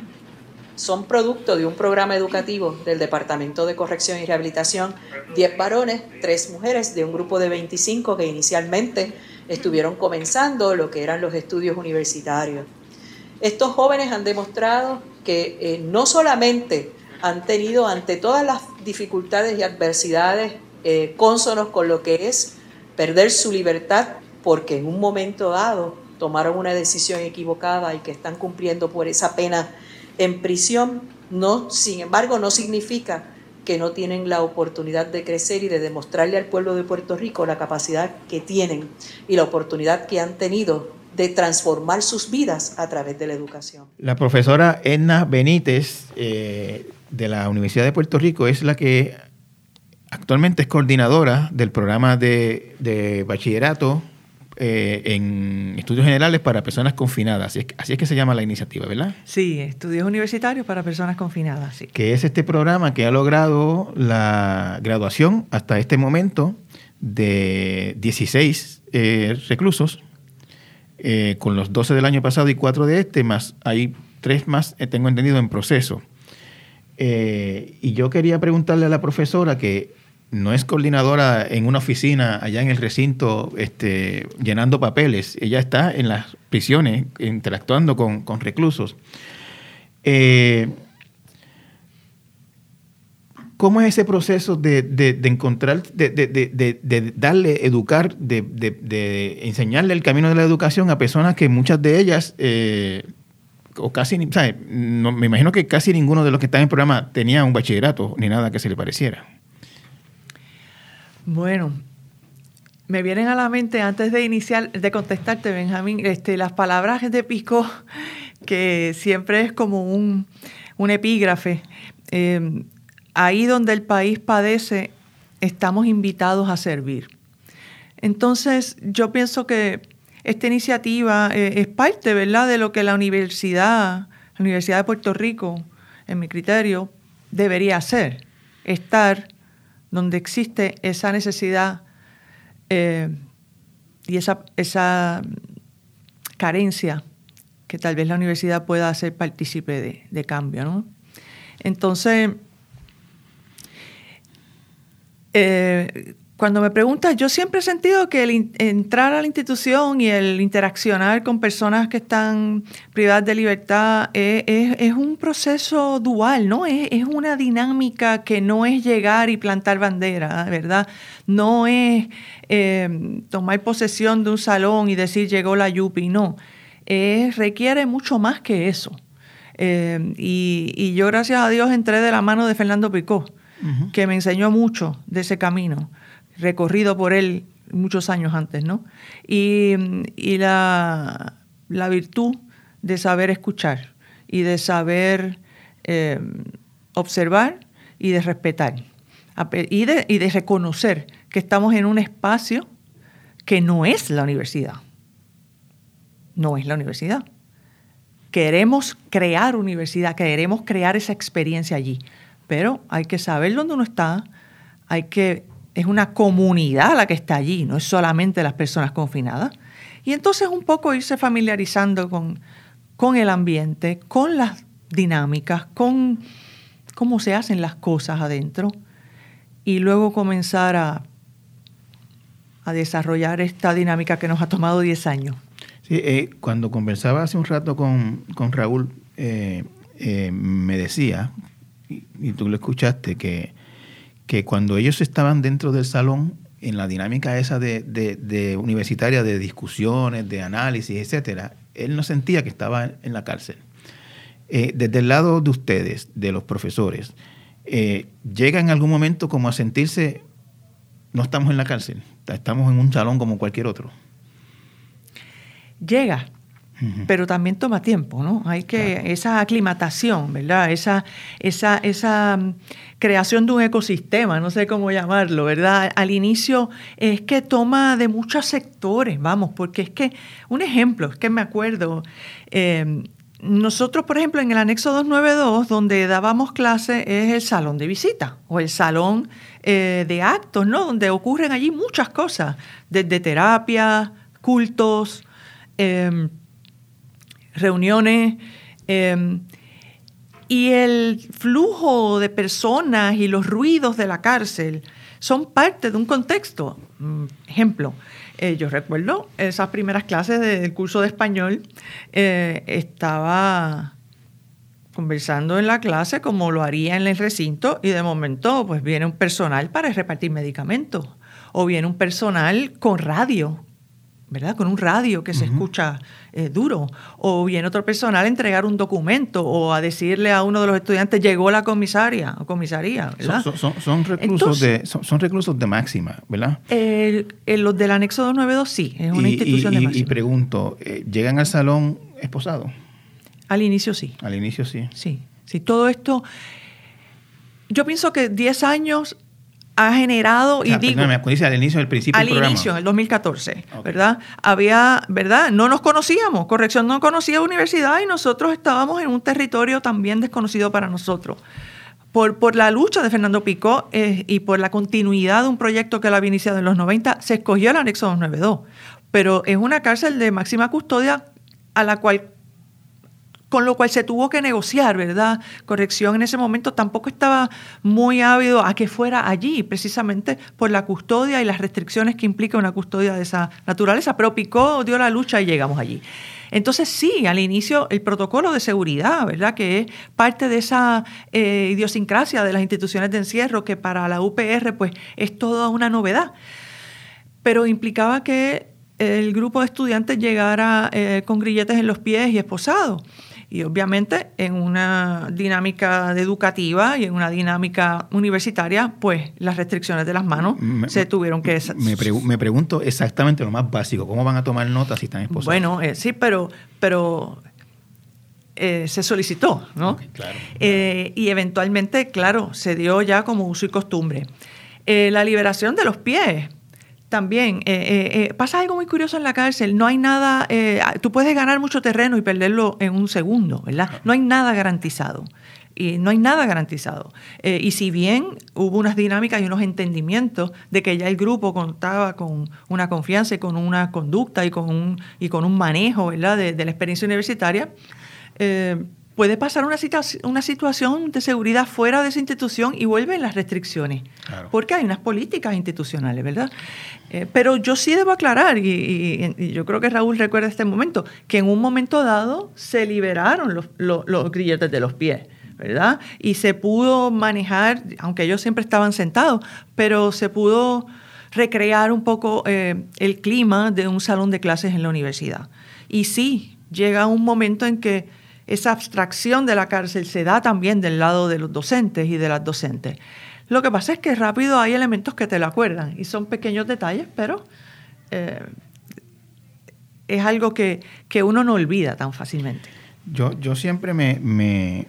son producto de un programa educativo del Departamento de Corrección y Rehabilitación, 10 varones, 3 mujeres, de un grupo de 25 que inicialmente estuvieron comenzando lo que eran los estudios universitarios. Estos jóvenes han demostrado que eh, no solamente han tenido ante todas las dificultades y adversidades eh, cónsonos con lo que es perder su libertad porque en un momento dado tomaron una decisión equivocada y que están cumpliendo por esa pena en prisión, no, sin embargo, no significa que no tienen la oportunidad de crecer y de demostrarle al pueblo de Puerto Rico la capacidad que tienen y la oportunidad que han tenido de transformar sus vidas a través de la educación. La profesora Edna Benítez eh, de la Universidad de Puerto Rico es la que actualmente es coordinadora del programa de, bachillerato eh, en estudios generales para personas confinadas. Así es, que se llama la iniciativa, ¿verdad? Sí, estudios universitarios para personas confinadas. Sí. Que es este programa que ha logrado la graduación hasta este momento de 16 eh, reclusos eh, con los 12 del año pasado y 4 de este, más hay tres más, eh, tengo entendido, en proceso. Eh, y yo quería preguntarle a la profesora que no es coordinadora en una oficina allá en el recinto este, llenando papeles, ella está en las prisiones interactuando con, con reclusos. ¿Cómo es ese proceso de, encontrar, de, darle, educar, de, enseñarle el camino de la educación a personas que muchas de ellas, eh, o casi, No, me imagino que casi ninguno de los que están en el programa tenía un bachillerato ni nada que se le pareciera? Bueno, me vienen a la mente antes de iniciar, de contestarte, Benjamín, este, las palabras de Pico, que siempre es como un, epígrafe. Eh, ahí donde el país padece, estamos invitados a servir. Entonces, yo pienso que esta iniciativa eh, es parte, ¿verdad?, de lo que la universidad, la Universidad de Puerto Rico, en mi criterio, debería hacer. Estar donde existe esa necesidad eh, y esa, esa carencia que tal vez la universidad pueda hacer partícipe de, de cambio, ¿no? Entonces, eh, cuando me preguntas, yo siempre he sentido que el entrar a la institución y el interaccionar con personas que están privadas de libertad es, un proceso dual, ¿no? Es, una dinámica que no es llegar y plantar bandera, ¿verdad? No es eh, tomar posesión de un salón y decir llegó la Yupi, no. requiere mucho más que eso. Eh, y, y, yo, gracias a Dios, entré de la mano de Fernando Picó que me enseñó mucho de ese camino, recorrido por él muchos años antes, ¿no? Y, la, virtud de saber escuchar y de saber eh, observar y de respetar y de, y de reconocer que estamos en un espacio que no es la universidad. No es la universidad. Queremos crear universidad, queremos crear esa experiencia allí pero hay que saber dónde uno está, hay que, es una comunidad la que está allí, no es solamente las personas confinadas. Y entonces un poco irse familiarizando con, con el ambiente, con las dinámicas, con cómo se hacen las cosas adentro y luego comenzar a, a desarrollar esta dinámica que nos ha tomado 10 años. Sí, eh, cuando conversaba hace un rato con, Raúl, eh, eh, me decía y tú lo escuchaste, que, que cuando ellos estaban dentro del salón, en la dinámica esa de, universitaria, de discusiones, de análisis, etcétera, él no sentía que estaba en la cárcel. Eh, desde el lado de ustedes, de los profesores, eh, llega en algún momento como a sentirse, no estamos en la cárcel, estamos en un salón como cualquier otro. Llega, pero también toma tiempo, ¿no? Hay que, esa aclimatación, ¿verdad? Esa, esa, esa mm, creación de un ecosistema, no sé cómo llamarlo, ¿verdad? Al inicio es que toma de muchos sectores, vamos, porque es que, un ejemplo, es que me acuerdo, em, nosotros, por ejemplo, en el anexo 292, donde dábamos clase, es el salón de visita o el salón eh, de actos, ¿no? Donde ocurren allí muchas cosas, desde terapia, cultos, em, reuniones. Em, y el flujo de personas y los ruidos de la cárcel son parte de un contexto. Mm, ejemplo, eh, yo recuerdo esas primeras clases del curso de español, eh, estaba conversando en la clase como lo haría en el recinto y de momento pues viene un personal para repartir medicamentos o viene un personal con radio ¿verdad? Con un radio que se escucha eh, duro. O viene otro personal entregar un documento o a decirle a uno de los estudiantes, llegó la comisaria o comisaría, ¿verdad? Son, reclusos, de, son, reclusos de máxima, ¿verdad? los del anexo 292 sí, es una institución de máxima. Y pregunto, eh, ¿llegan al salón esposados? Al inicio sí. Al inicio sí. Sí, sí. Todo esto... Yo pienso que 10 años ha generado y digo al inicio del principio al inicio en el 2014 verdad había verdad no nos conocíamos corrección no conocía universidad y nosotros estábamos en un territorio también desconocido para nosotros. Por, por la lucha de Fernando Picó eh, y por la continuidad de un proyecto que él había iniciado en los 90 se escogió el anexo 292 pero es una cárcel de máxima custodia a la cual con lo cual se tuvo que negociar, ¿verdad? Corrección en ese momento tampoco estaba muy ávido a que fuera allí, precisamente por la custodia y las restricciones que implica una custodia de esa naturaleza, pero Picó dio la lucha y llegamos allí. Entonces sí, al inicio el protocolo de seguridad, ¿verdad? Que es parte de esa eh, idiosincrasia de las instituciones de encierro que para la UPR pues es toda una novedad. Pero implicaba que el grupo de estudiantes llegara eh, con grilletes en los pies y esposados. Y obviamente en una dinámica educativa y en una dinámica universitaria, pues las restricciones de las manos se tuvieron que... Me, me, pregunto exactamente lo más básico, ¿cómo van a tomar notas si están esposados? Bueno, eh, sí, pero, pero eh, se solicitó, ¿no? claro, eh, y eventualmente, claro, se dio ya como uso y costumbre. la liberación de los pies también eh, eh, eh, pasa algo muy curioso en la cárcel. No hay nada, tú puedes ganar mucho terreno y perderlo en un segundo, ¿verdad? No hay nada garantizado. Y no hay nada garantizado. y si bien hubo unas dinámicas y unos entendimientos de que ya el grupo contaba con una confianza y con una conducta y con un, y con un manejo ¿verdad? De, de la experiencia universitaria, puede pasar una, una situación de seguridad fuera de esa institución y vuelven las restricciones. Porque hay unas políticas institucionales, ¿verdad? Eh, pero yo sí debo aclarar, y, yo creo que Raúl recuerda este momento, que en un momento dado se liberaron los, los, grilletes de los pies. ¿verdad? Y se pudo manejar, aunque ellos siempre estaban sentados, pero se pudo recrear un poco eh, el clima de un salón de clases en la universidad. Y sí, llega un momento en que esa abstracción de la cárcel se da también del lado de los docentes y de las docentes. Lo que pasa es que rápido hay elementos que te lo acuerdan y son pequeños detalles, pero eh, es algo que, uno no olvida tan fácilmente. Yo, yo siempre me, me,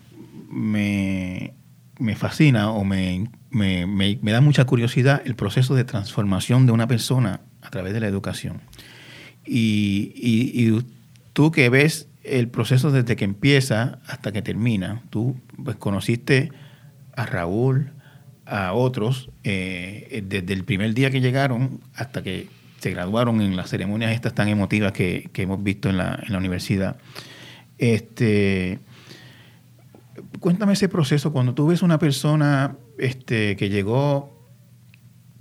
me, fascina o me, me, da mucha curiosidad el proceso de transformación de una persona a través de la educación. Y, y tú que ves el proceso desde que empieza hasta que termina. Tú pues, conociste a Raúl, a otros, eh, desde el primer día que llegaron hasta que se graduaron en las ceremonias estas tan emotivas que, hemos visto en la, en la, universidad. Este, cuéntame ese proceso, cuando tú ves una persona este, que llegó,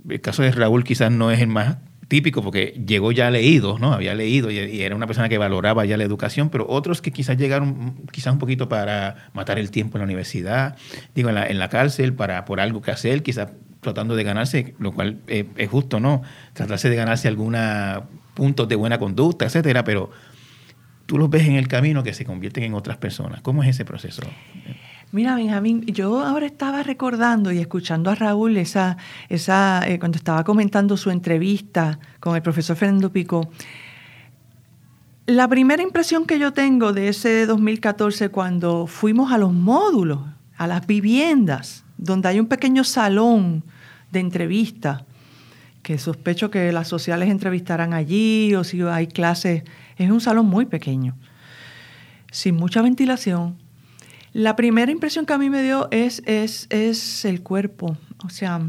el caso de Raúl quizás no es el más típico porque llegó ya leído, ¿no? Había leído y, era una persona que valoraba ya la educación, pero otros que quizás llegaron quizás un poquito para matar el tiempo en la universidad, digo, en la, en la cárcel, para, por algo que hacer, quizás tratando de ganarse, lo cual es, justo, ¿no? Tratarse de ganarse algunos puntos de buena conducta, etcétera, pero tú los ves en el camino que se convierten en otras personas. ¿Cómo es ese proceso? Mira, Benjamín, yo ahora estaba recordando y escuchando a Raúl esa, esa eh, cuando estaba comentando su entrevista con el profesor Fernando Pico. La primera impresión que yo tengo de ese 2014 cuando fuimos a los módulos, a las viviendas, donde hay un pequeño salón de entrevista, que sospecho que las sociales entrevistarán allí o si hay clases, es un salón muy pequeño. sin mucha ventilación. La primera impresión que a mí me dio es, es, es el cuerpo, o sea,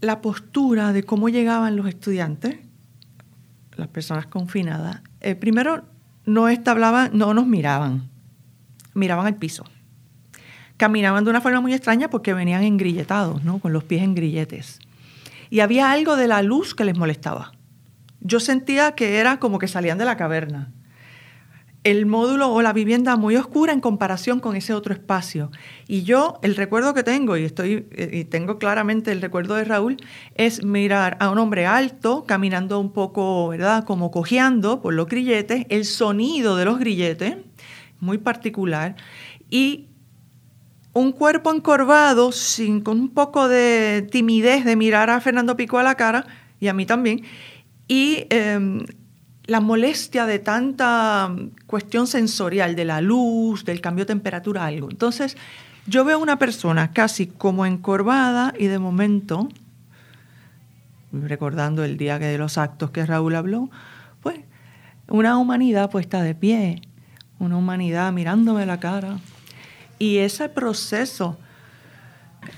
la postura de cómo llegaban los estudiantes, las personas confinadas. Eh, primero, no establaban, no nos miraban, miraban al piso. Caminaban de una forma muy extraña porque venían engrilletados, ¿no? con los pies en grilletes. Y había algo de la luz que les molestaba. Yo sentía que era como que salían de la caverna el módulo o la vivienda muy oscura en comparación con ese otro espacio. Y yo, el recuerdo que tengo, y, estoy, y tengo claramente el recuerdo de Raúl, es mirar a un hombre alto, caminando un poco, ¿verdad? Como cojeando por los grilletes, el sonido de los grilletes, muy particular, y un cuerpo encorvado, sin, con un poco de timidez de mirar a Fernando Pico a la cara, y a mí también, y em, la molestia de tanta cuestión sensorial, de la luz, del cambio de temperatura, algo. Entonces, yo veo una persona casi como encorvada y de momento, recordando el día de los actos que Raúl habló, pues una humanidad puesta de pie, una humanidad mirándome la cara. Y ese proceso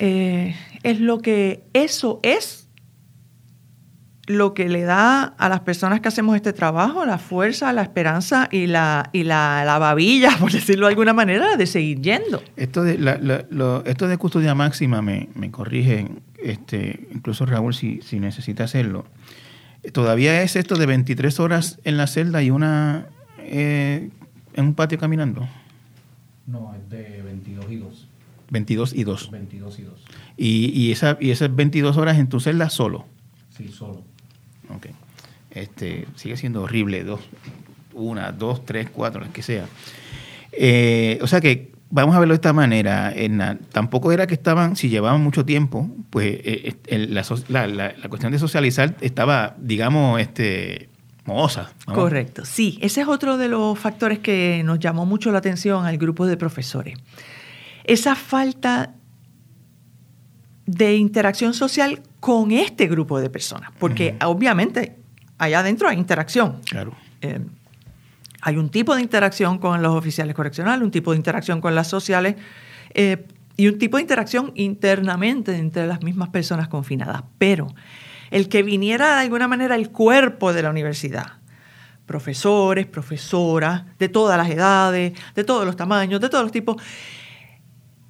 eh, es lo que eso es lo que le da a las personas que hacemos este trabajo la fuerza, la esperanza y la, y la, babilla, por decirlo de alguna manera, de seguir yendo. Esto de, esto de custodia máxima me, me corrige, este, incluso Raúl, si, si necesita hacerlo. ¿Todavía es esto de 23 horas en la celda y una eh, en un patio caminando? No, es de 22 y 2. 22 y 2. 22 y 2. Y, y, esa, y esas 22 horas en tu celda solo. Sí, solo. Este, sigue siendo horrible, dos, una, dos, tres, cuatro, las que sea. Eh, o sea que vamos a verlo de esta manera. tampoco era que estaban, si llevaban mucho tiempo, pues eh, la, cuestión de socializar estaba, digamos, este, mohosa. Correcto, sí. Ese es otro de los factores que nos llamó mucho la atención al grupo de profesores. Esa falta de interacción social con este grupo de personas, porque obviamente allá adentro hay interacción. Claro. Eh, hay un tipo de interacción con los oficiales correccionales, un tipo de interacción con las sociales eh, y un tipo de interacción internamente entre las mismas personas confinadas. Pero el que viniera de alguna manera el cuerpo de la universidad, profesores, profesoras, de todas las edades, de todos los tamaños, de todos los tipos,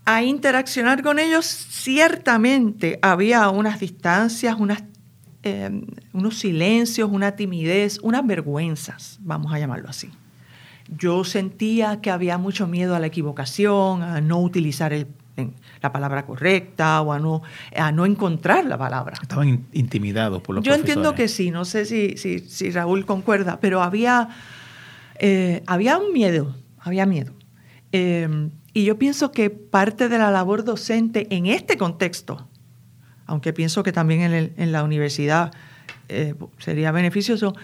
a interaccionar con ellos, ciertamente había unas distancias, unas, em, unos silencios, una timidez, unas vergüenzas, vamos a llamarlo así. Yo sentía que había mucho miedo a la equivocación, a no utilizar la palabra correcta o a no, a no encontrar la palabra. Estaban intimidados por los Yo entiendo que sí, no sé si, si, Raúl concuerda, pero había, eh, había un miedo, había miedo. Em, y yo pienso que parte de la labor docente en este contexto, aunque pienso que también en, la universidad eh, sería beneficioso,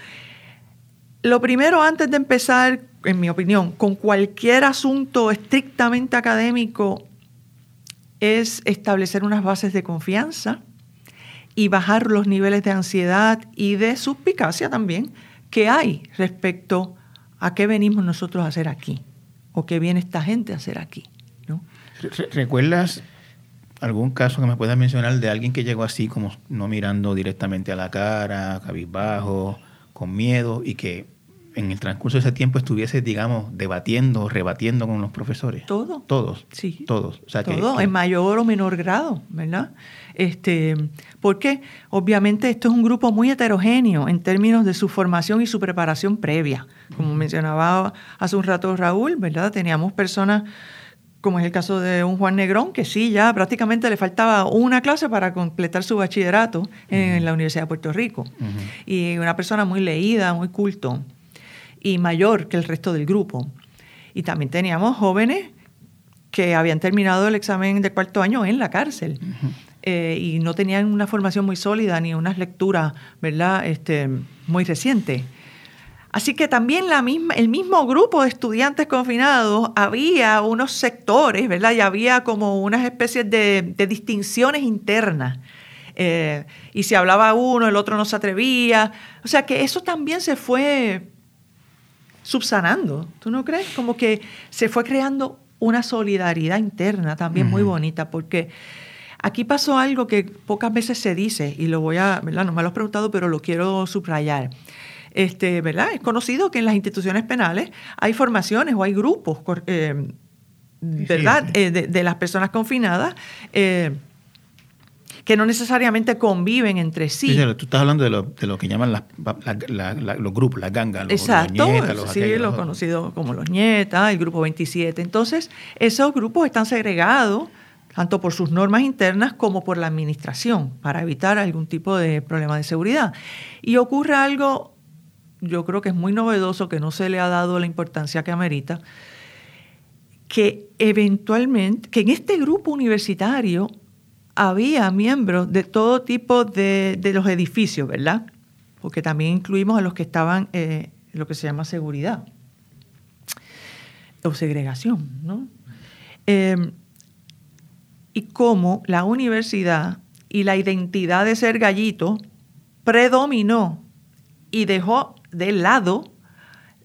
lo primero antes de empezar, en mi opinión, con cualquier asunto estrictamente académico, es establecer unas bases de confianza y bajar los niveles de ansiedad y de suspicacia también que hay respecto a qué venimos nosotros a hacer aquí o qué viene esta gente a hacer aquí. ¿Recuerdas algún caso que me puedas mencionar de alguien que llegó así, como no mirando directamente a la cara, cabizbajo, con miedo, y que en el transcurso de ese tiempo estuviese, digamos, debatiendo, rebatiendo con los profesores? Todo. Todos. Sí. Todos. O sea, Todo, en mayor o menor grado, ¿verdad? Este, porque obviamente esto es un grupo muy heterogéneo en términos de su formación y su preparación previa. Como mencionaba hace un rato Raúl, ¿verdad? Teníamos personas como es el caso de un Juan Negrón, que sí, ya prácticamente le faltaba una clase para completar su bachillerato en la Universidad de Puerto Rico. Y una persona muy leída, muy culto y mayor que el resto del grupo. Y también teníamos jóvenes que habían terminado el examen de cuarto año en la cárcel. Eh, y no tenían una formación muy sólida ni unas lecturas, ¿verdad?, este, muy recientes. Así que también la misma, el mismo grupo de estudiantes confinados, había unos sectores, ¿verdad? Y había como unas especies de, distinciones internas. Eh, y si hablaba uno, el otro no se atrevía. O sea que eso también se fue subsanando, ¿tú no crees? Como que se fue creando una solidaridad interna también muy bonita, porque aquí pasó algo que pocas veces se dice, y lo voy a, ¿verdad? No me lo has preguntado, pero lo quiero subrayar. Este, ¿verdad? Es conocido que en las instituciones penales hay formaciones o hay grupos, eh, ¿verdad? Eh, de, las personas confinadas. Eh, que no necesariamente conviven entre sí. sí tú estás hablando de lo, de lo que llaman los grupos, las gangas, los, Exacto, los sí, los conocidos como los nietas, el grupo 27. Entonces, esos grupos están segregados tanto por sus normas internas como por la administración, para evitar algún tipo de problema de seguridad. Y ocurre algo, yo creo que es muy novedoso, que no se le ha dado la importancia que amerita, que eventualmente, que en este grupo universitario había miembros de todo tipo de, los edificios, ¿verdad? Porque también incluimos a los que estaban eh, lo que se llama seguridad o segregación, ¿no? Em, y cómo la universidad y la identidad de ser gallito predominó y dejó de lado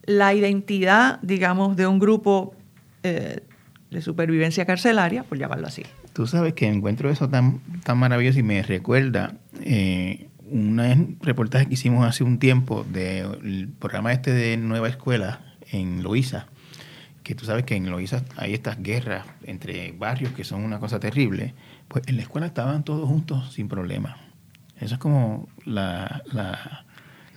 la identidad, digamos, de un grupo eh, de supervivencia carcelaria, por llamarlo así. Tú sabes que encuentro eso tan, tan maravilloso y me recuerda eh, un reportaje que hicimos hace un tiempo del programa este de Nueva Escuela en Loíza, que tú sabes que en Loíza hay estas guerras entre barrios que son una cosa terrible, pues en la escuela estaban todos juntos sin problema. Eso es como la, la,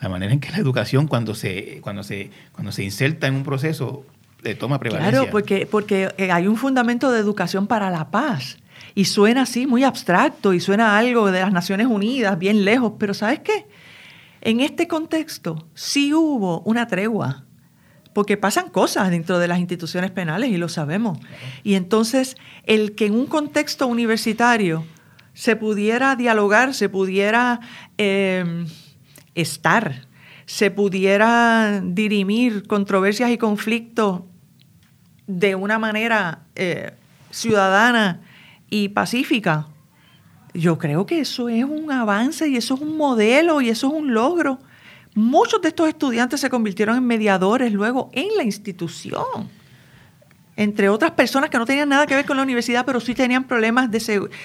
la manera en que la educación cuando se, cuando se, cuando se inserta en un proceso de toma prevalencia. Claro, porque, porque eh, hay un fundamento de educación para la paz. Y suena así, muy abstracto, y suena algo de las Naciones Unidas, bien lejos, pero ¿sabes qué? En este contexto sí hubo una tregua, porque pasan cosas dentro de las instituciones penales y lo sabemos. Y entonces, el que en un contexto universitario se pudiera dialogar, se pudiera em, estar, se pudiera dirimir controversias y conflictos de una manera eh, ciudadana y pacífica. Yo creo que eso es un avance y eso es un modelo y eso es un logro. Muchos de estos estudiantes se convirtieron en mediadores luego en la institución. Entre otras personas que no tenían nada que ver con la universidad, pero sí tenían problemas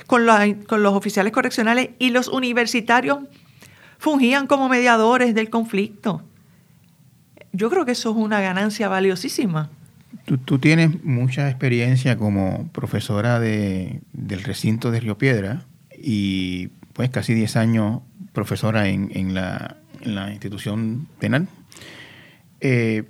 con los oficiales correccionales y los universitarios fungían como mediadores del conflicto. Yo creo que eso es una ganancia valiosísima. Tú, tienes mucha experiencia como profesora de, del recinto de Río Piedra y pues casi 10 años profesora en, la, institución penal. Eh,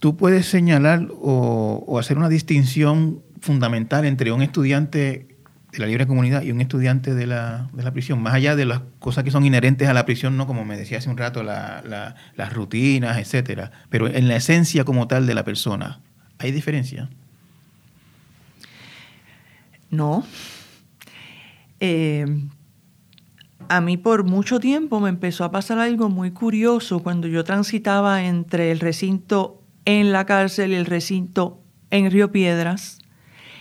¿Tú puedes señalar o, hacer una distinción fundamental entre un estudiante de la libre comunidad y un estudiante de la, prisión, más allá de las cosas que son inherentes a la prisión, no como me decía hace un rato, las rutinas, etcétera, pero en la esencia como tal de la persona, ¿Hay diferencia? No. Eh, a mí por mucho tiempo me empezó a pasar algo muy curioso cuando yo transitaba entre el recinto en la cárcel y el recinto en Río Piedras.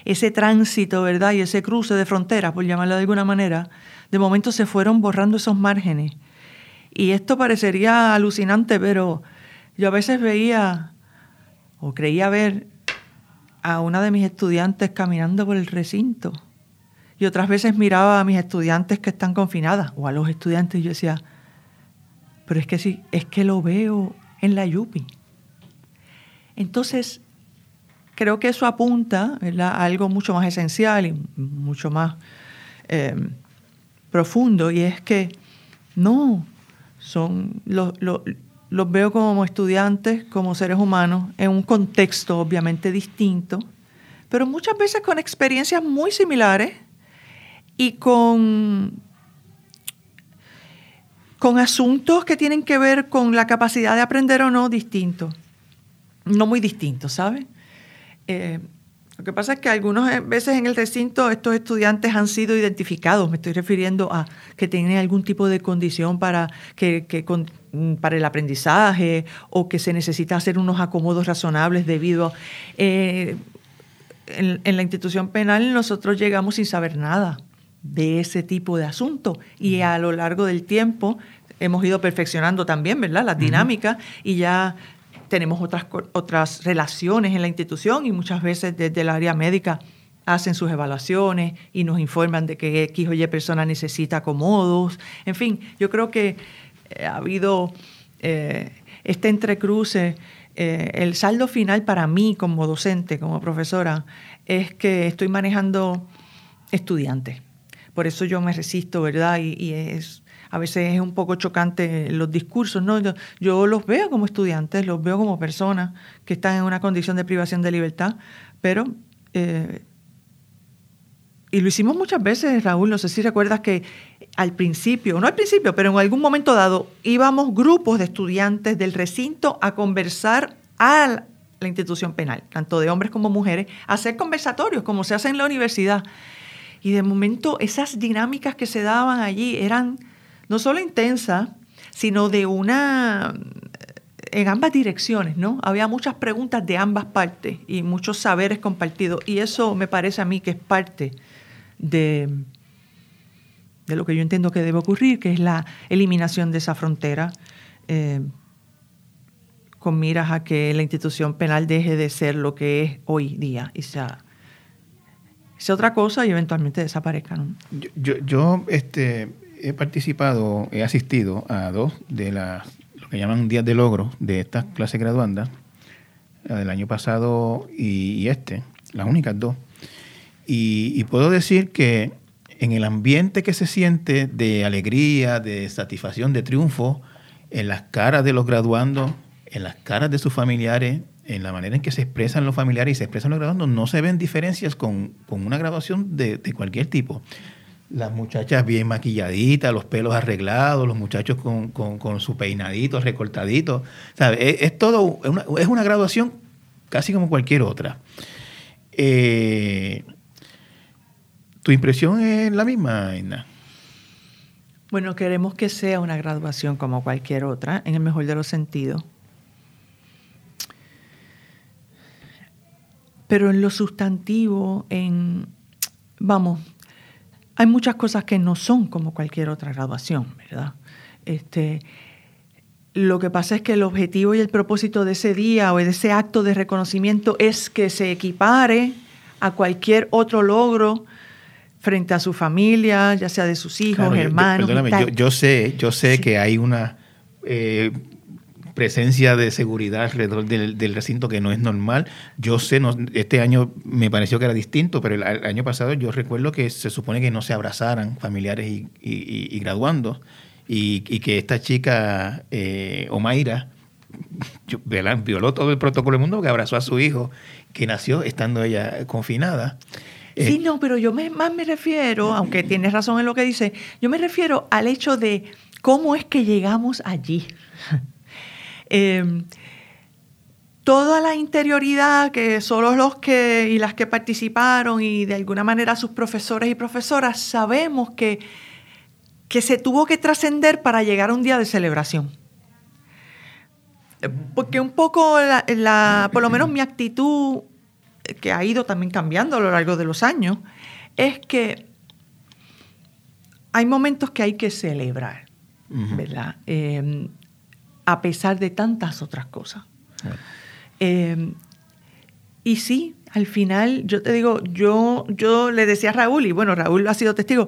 Ese tránsito, ¿verdad? Y ese cruce de fronteras, por llamarlo de alguna manera, de momento se fueron borrando esos márgenes. Y esto parecería alucinante, pero yo a veces veía o creía ver a una de mis estudiantes caminando por el recinto. Y otras veces miraba a mis estudiantes que están confinadas o a los estudiantes y yo decía, pero es que sí, es que lo veo en la Yupi. Entonces, creo que eso apunta a algo mucho más esencial y mucho más eh, profundo, y es que no, son los, los veo como estudiantes, como seres humanos, en un contexto obviamente distinto, pero muchas veces con experiencias muy similares y con, con asuntos que tienen que ver con la capacidad de aprender o no distintos, no muy distintos, ¿sabes? Eh, lo que pasa es que algunas veces en el recinto estos estudiantes han sido identificados, me estoy refiriendo a que tienen algún tipo de condición para, que, mm, para el aprendizaje o que se necesita hacer unos acomodos razonables debido eh, en, la institución penal nosotros llegamos sin saber nada de ese tipo de asunto. Y a lo largo del tiempo hemos ido perfeccionando también, ¿verdad? Las dinámicas y ya tenemos otras, otras relaciones en la institución y muchas veces desde el área médica hacen sus evaluaciones y nos informan de que X o Y persona necesita acomodos. En fin, yo creo que eh, ha habido eh, este entrecruce. Eh, el saldo final para mí como docente, como profesora, es que estoy manejando estudiantes. Por eso yo me resisto, ¿verdad? Y, es, a veces es un poco chocante los discursos, ¿no? Yo, los veo como estudiantes, los veo como personas que están en una condición de privación de libertad, pero y lo hicimos muchas veces, Raúl, no sé si recuerdas que al principio, no al principio, pero en algún momento dado, íbamos grupos de estudiantes del recinto a conversar a la institución penal, tanto de hombres como mujeres, a hacer conversatorios, como se hace en la universidad. Y de momento esas dinámicas que se daban allí eran no solo intensas, sino de una en ambas direcciones, ¿no? Había muchas preguntas de ambas partes y muchos saberes compartidos. Y eso me parece a mí que es parte de, de lo que yo entiendo que debe ocurrir, que es la eliminación de esa frontera, eh, con miras a que la institución penal deje de ser lo que es hoy día y sea, sea otra cosa y eventualmente desaparezca. Yo, yo, este, he participado, he asistido a dos de las, lo que llaman días de logro de estas clases graduandas, la del año pasado y este, las únicas dos. Y, puedo decir que en el ambiente que se siente de alegría, de satisfacción, de triunfo, en las caras de los graduandos, en las caras de sus familiares, en la manera en que se expresan los familiares y se expresan los graduandos, no se ven diferencias con, una graduación de, cualquier tipo. Las muchachas bien maquilladitas, los pelos arreglados, los muchachos con, su peinadito, recortadito. Es, todo, es una, graduación casi como cualquier otra. Eh, ¿Tu impresión es la misma, Ina? Bueno, queremos que sea una graduación como cualquier otra, en el mejor de los sentidos. Pero en lo sustantivo, en, vamos, hay muchas cosas que no son como cualquier otra graduación, ¿verdad? Este, lo que pasa es que el objetivo y el propósito de ese día o de ese acto de reconocimiento es que se equipare a cualquier otro logro frente a su familia, ya sea de sus hijos, hermanos. Yo, perdóname, yo, sé, yo sé que hay una eh, presencia de seguridad alrededor del, recinto que no es normal. Yo sé, no, este año me pareció que era distinto, pero el, año pasado yo recuerdo que se supone que no se abrazaran familiares y, y, graduando y, que esta chica, eh, Omaira, violó todo el protocolo del mundo que abrazó a su hijo que nació estando ella confinada. Eh, sí, no, pero yo más me refiero, aunque tienes razón en lo que dice, yo me refiero al hecho de cómo es que llegamos allí. Em, toda la interioridad que solo los que y las que participaron y de alguna manera sus profesores y profesoras sabemos que, que se tuvo que trascender para llegar a un día de celebración. Porque un poco, la, por lo menos mi actitud que ha ido también cambiando a lo largo de los años, es que hay momentos que hay que celebrar, ¿verdad? Em, a pesar de tantas otras cosas. Em, y sí, al final, yo te digo, yo, yo le decía a Raúl, y bueno, Raúl ha sido testigo,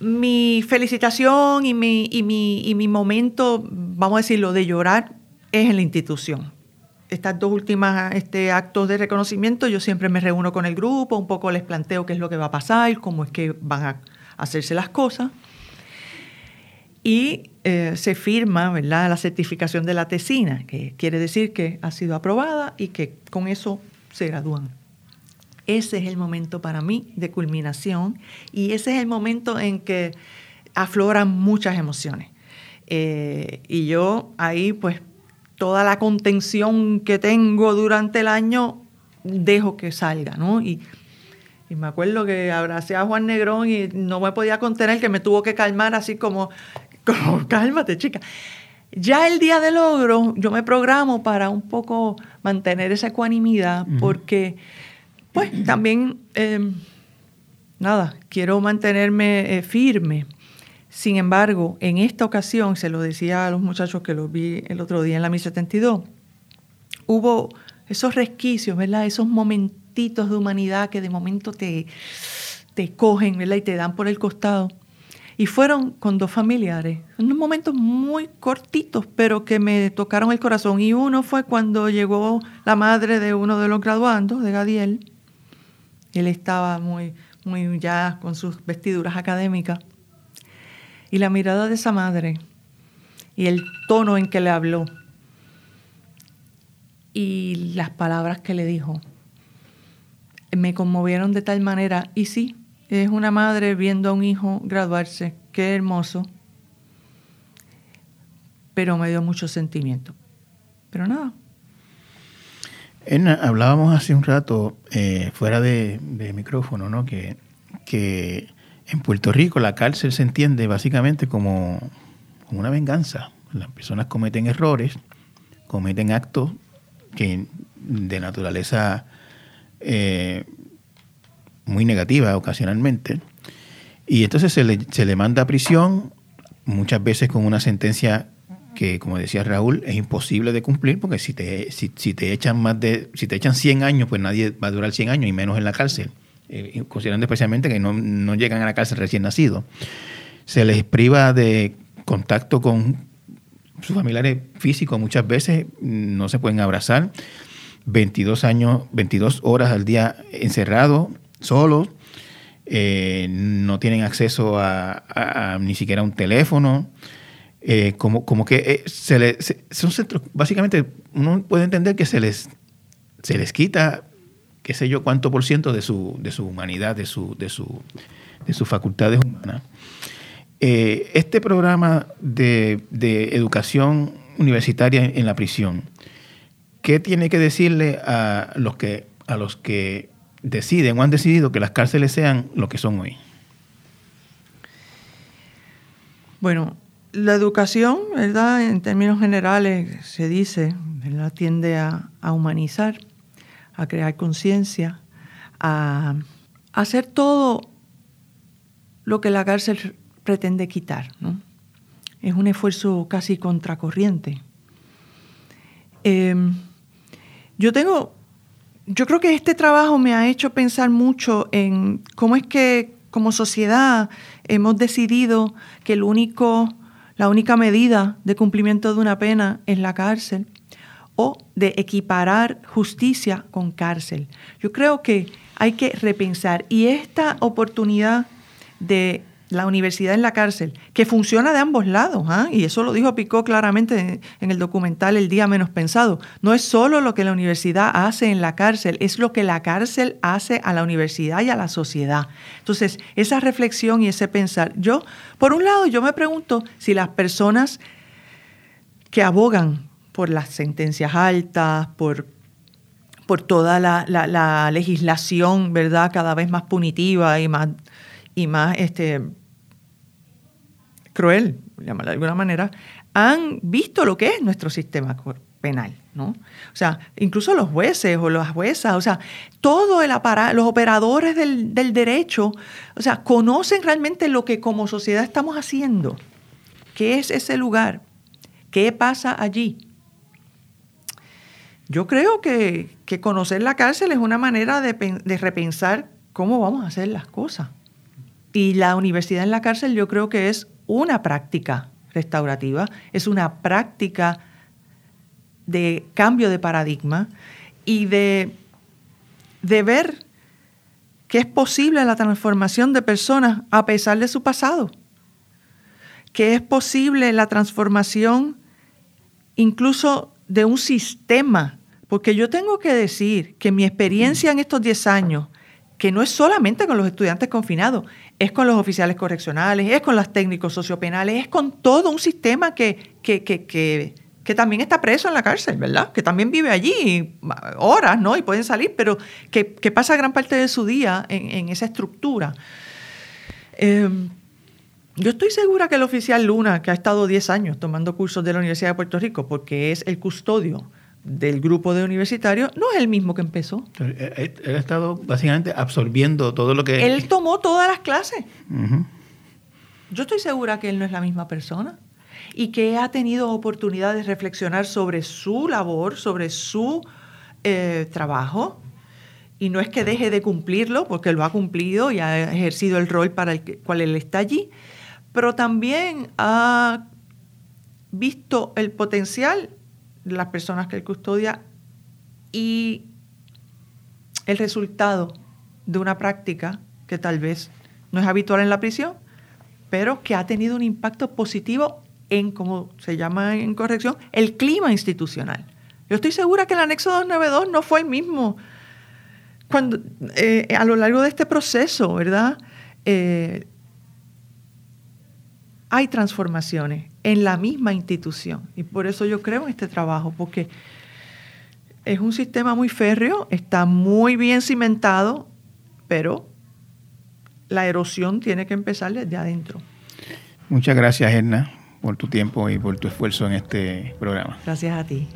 mi felicitación y mi, y mi, y mi momento, vamos a decirlo, de llorar es en la institución estas dos últimas este, actos de reconocimiento, yo siempre me reúno con el grupo, un poco les planteo qué es lo que va a pasar, cómo es que van a hacerse las cosas. Y eh, se firma ¿verdad? la certificación de la tesina, que quiere decir que ha sido aprobada y que con eso se gradúan. Ese es el momento para mí de culminación y ese es el momento en que afloran muchas emociones. Eh, y yo ahí pues toda la contención que tengo durante el año, dejo que salga, ¿no? Y, me acuerdo que abracé a Juan Negrón y no me podía contener, que me tuvo que calmar así como, como cálmate, chica. Ya el día del logro, yo me programo para un poco mantener esa ecuanimidad, porque, pues, también, em, nada, quiero mantenerme eh, firme sin embargo, en esta ocasión, se lo decía a los muchachos que los vi el otro día en la 1072, hubo esos resquicios, ¿verdad? Esos momentitos de humanidad que de momento te, te cogen, ¿verdad? Y te dan por el costado. Y fueron con dos familiares, unos momentos muy cortitos, pero que me tocaron el corazón. Y uno fue cuando llegó la madre de uno de los graduandos, de Gadiel. Él estaba muy, muy ya con sus vestiduras académicas. Y la mirada de esa madre y el tono en que le habló y las palabras que le dijo me conmovieron de tal manera. Y sí, es una madre viendo a un hijo graduarse, qué hermoso, pero me dio mucho sentimiento. Pero nada. hablábamos hace un rato, eh, fuera de, micrófono, ¿no? Que, que en Puerto Rico la cárcel se entiende básicamente como, una venganza. Las personas cometen errores, cometen actos que de naturaleza eh, muy negativa ocasionalmente. Y entonces se le, manda a prisión, muchas veces con una sentencia que, como decía Raúl, es imposible de cumplir, porque si te, si, te echan más de, si te echan 100 años, pues nadie va a durar 100 años y menos en la cárcel, eh, considerando especialmente que no, no llegan a la cárcel recién nacidos. Se les priva de contacto con sus familiares físicos, muchas veces no se pueden abrazar. 22 años, 22 horas al día encerrados, solos, eh, no tienen acceso a, ni siquiera un teléfono. Eh, como, como que eh, se le, son centros, básicamente uno puede entender que se les, se les quita, qué sé yo, cuánto por ciento de su, de su humanidad, de, su, de, su, de sus facultades humanas. este programa de, de, educación universitaria en la prisión, ¿qué tiene que decirle a los que, a los que deciden o han decidido que las cárceles sean lo que son hoy? Bueno, la educación, ¿verdad? En términos generales se dice, ¿verdad? Tiende a, humanizar, a crear conciencia, a, hacer todo lo que la cárcel pretende quitar, ¿no? Es un esfuerzo casi contracorriente. Em, yo tengo yo creo que este trabajo me ha hecho pensar mucho en cómo es que como sociedad hemos decidido que el único, la única medida de cumplimiento de una pena es la cárcel o de equiparar justicia con cárcel. Yo creo que hay que repensar y esta oportunidad de la universidad en la cárcel, que funciona de ambos lados, ¿ah? y eso lo dijo Picó claramente en el documental El Día Menos Pensado. No es solo lo que la universidad hace en la cárcel, es lo que la cárcel hace a la universidad y a la sociedad. Entonces, esa reflexión y ese pensar, yo, por un lado, yo me pregunto si las personas que abogan por las sentencias altas, por por toda la, la legislación, ¿verdad?, cada vez más punitiva y más y más este, cruel, llamarlo de alguna manera, han visto lo que es nuestro sistema penal, ¿no? O sea, incluso los jueces o las juezas, o sea, todo el aparato, los operadores del, del derecho, o sea, conocen realmente lo que como sociedad estamos haciendo. ¿Qué es ese lugar? ¿Qué pasa allí? Yo creo que, que conocer la cárcel es una manera de, de repensar cómo vamos a hacer las cosas. Y la universidad en la cárcel yo creo que es una práctica restaurativa, es una práctica de cambio de paradigma y de, de ver que es posible la transformación de personas a pesar de su pasado, que es posible la transformación incluso de un sistema, porque yo tengo que decir que mi experiencia en estos 10 años, que no es solamente con los estudiantes confinados, es con los oficiales correccionales, es con los técnicos sociopenales, es con todo un sistema que, que, que, que, también está preso en la cárcel, ¿verdad? Que también vive allí horas, ¿no? Y pueden salir, pero que, pasa gran parte de su día en, esa estructura. Em, yo estoy segura que el oficial Luna, que ha estado 10 años tomando cursos de la Universidad de Puerto Rico, porque es el custodio del grupo de universitarios no es el mismo que empezó. Él, ha estado básicamente absorbiendo todo lo que... Él tomó todas las clases. Yo estoy segura que él no es la misma persona. y que ha tenido oportunidad de reflexionar sobre su labor, sobre su eh, trabajo. Y no es que deje de cumplirlo, porque lo ha cumplido y ha ejercido el rol para el cual él está allí, pero también ha visto el potencial las personas que él custodia y el resultado de una práctica que tal vez no es habitual en la prisión, pero que ha tenido un impacto positivo en, como se llama en corrección, el clima institucional. Yo estoy segura que el anexo 292 no fue el mismo cuando, eh, a lo largo de este proceso, ¿verdad? Eh, hay transformaciones en la misma institución. Y por eso yo creo en este trabajo, porque es un sistema muy férreo, está muy bien cimentado, pero la erosión tiene que empezar desde adentro. Muchas gracias, Edna, por tu tiempo y por tu esfuerzo en este programa. Gracias a ti.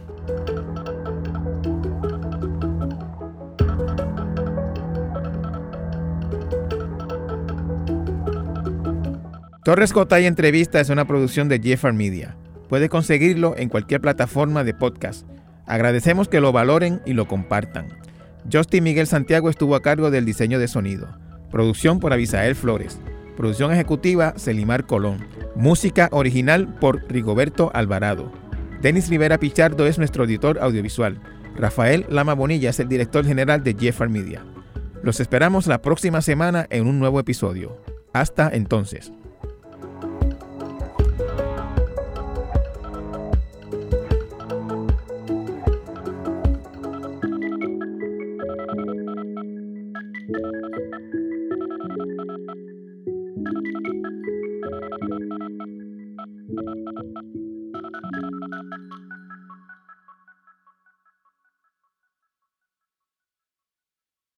Torres Cotay Entrevista es una producción de Jeffar Media. Puede conseguirlo en cualquier plataforma de podcast. Agradecemos que lo valoren y lo compartan. Justin Miguel Santiago estuvo a cargo del diseño de sonido. Producción por Abisael Flores. Producción ejecutiva Celimar Colón. Música original por Rigoberto Alvarado. Denis Rivera Pichardo es nuestro editor audiovisual. Rafael Lama Bonilla es el director general de Jeffar Media. Los esperamos la próxima semana en un nuevo episodio. Hasta entonces.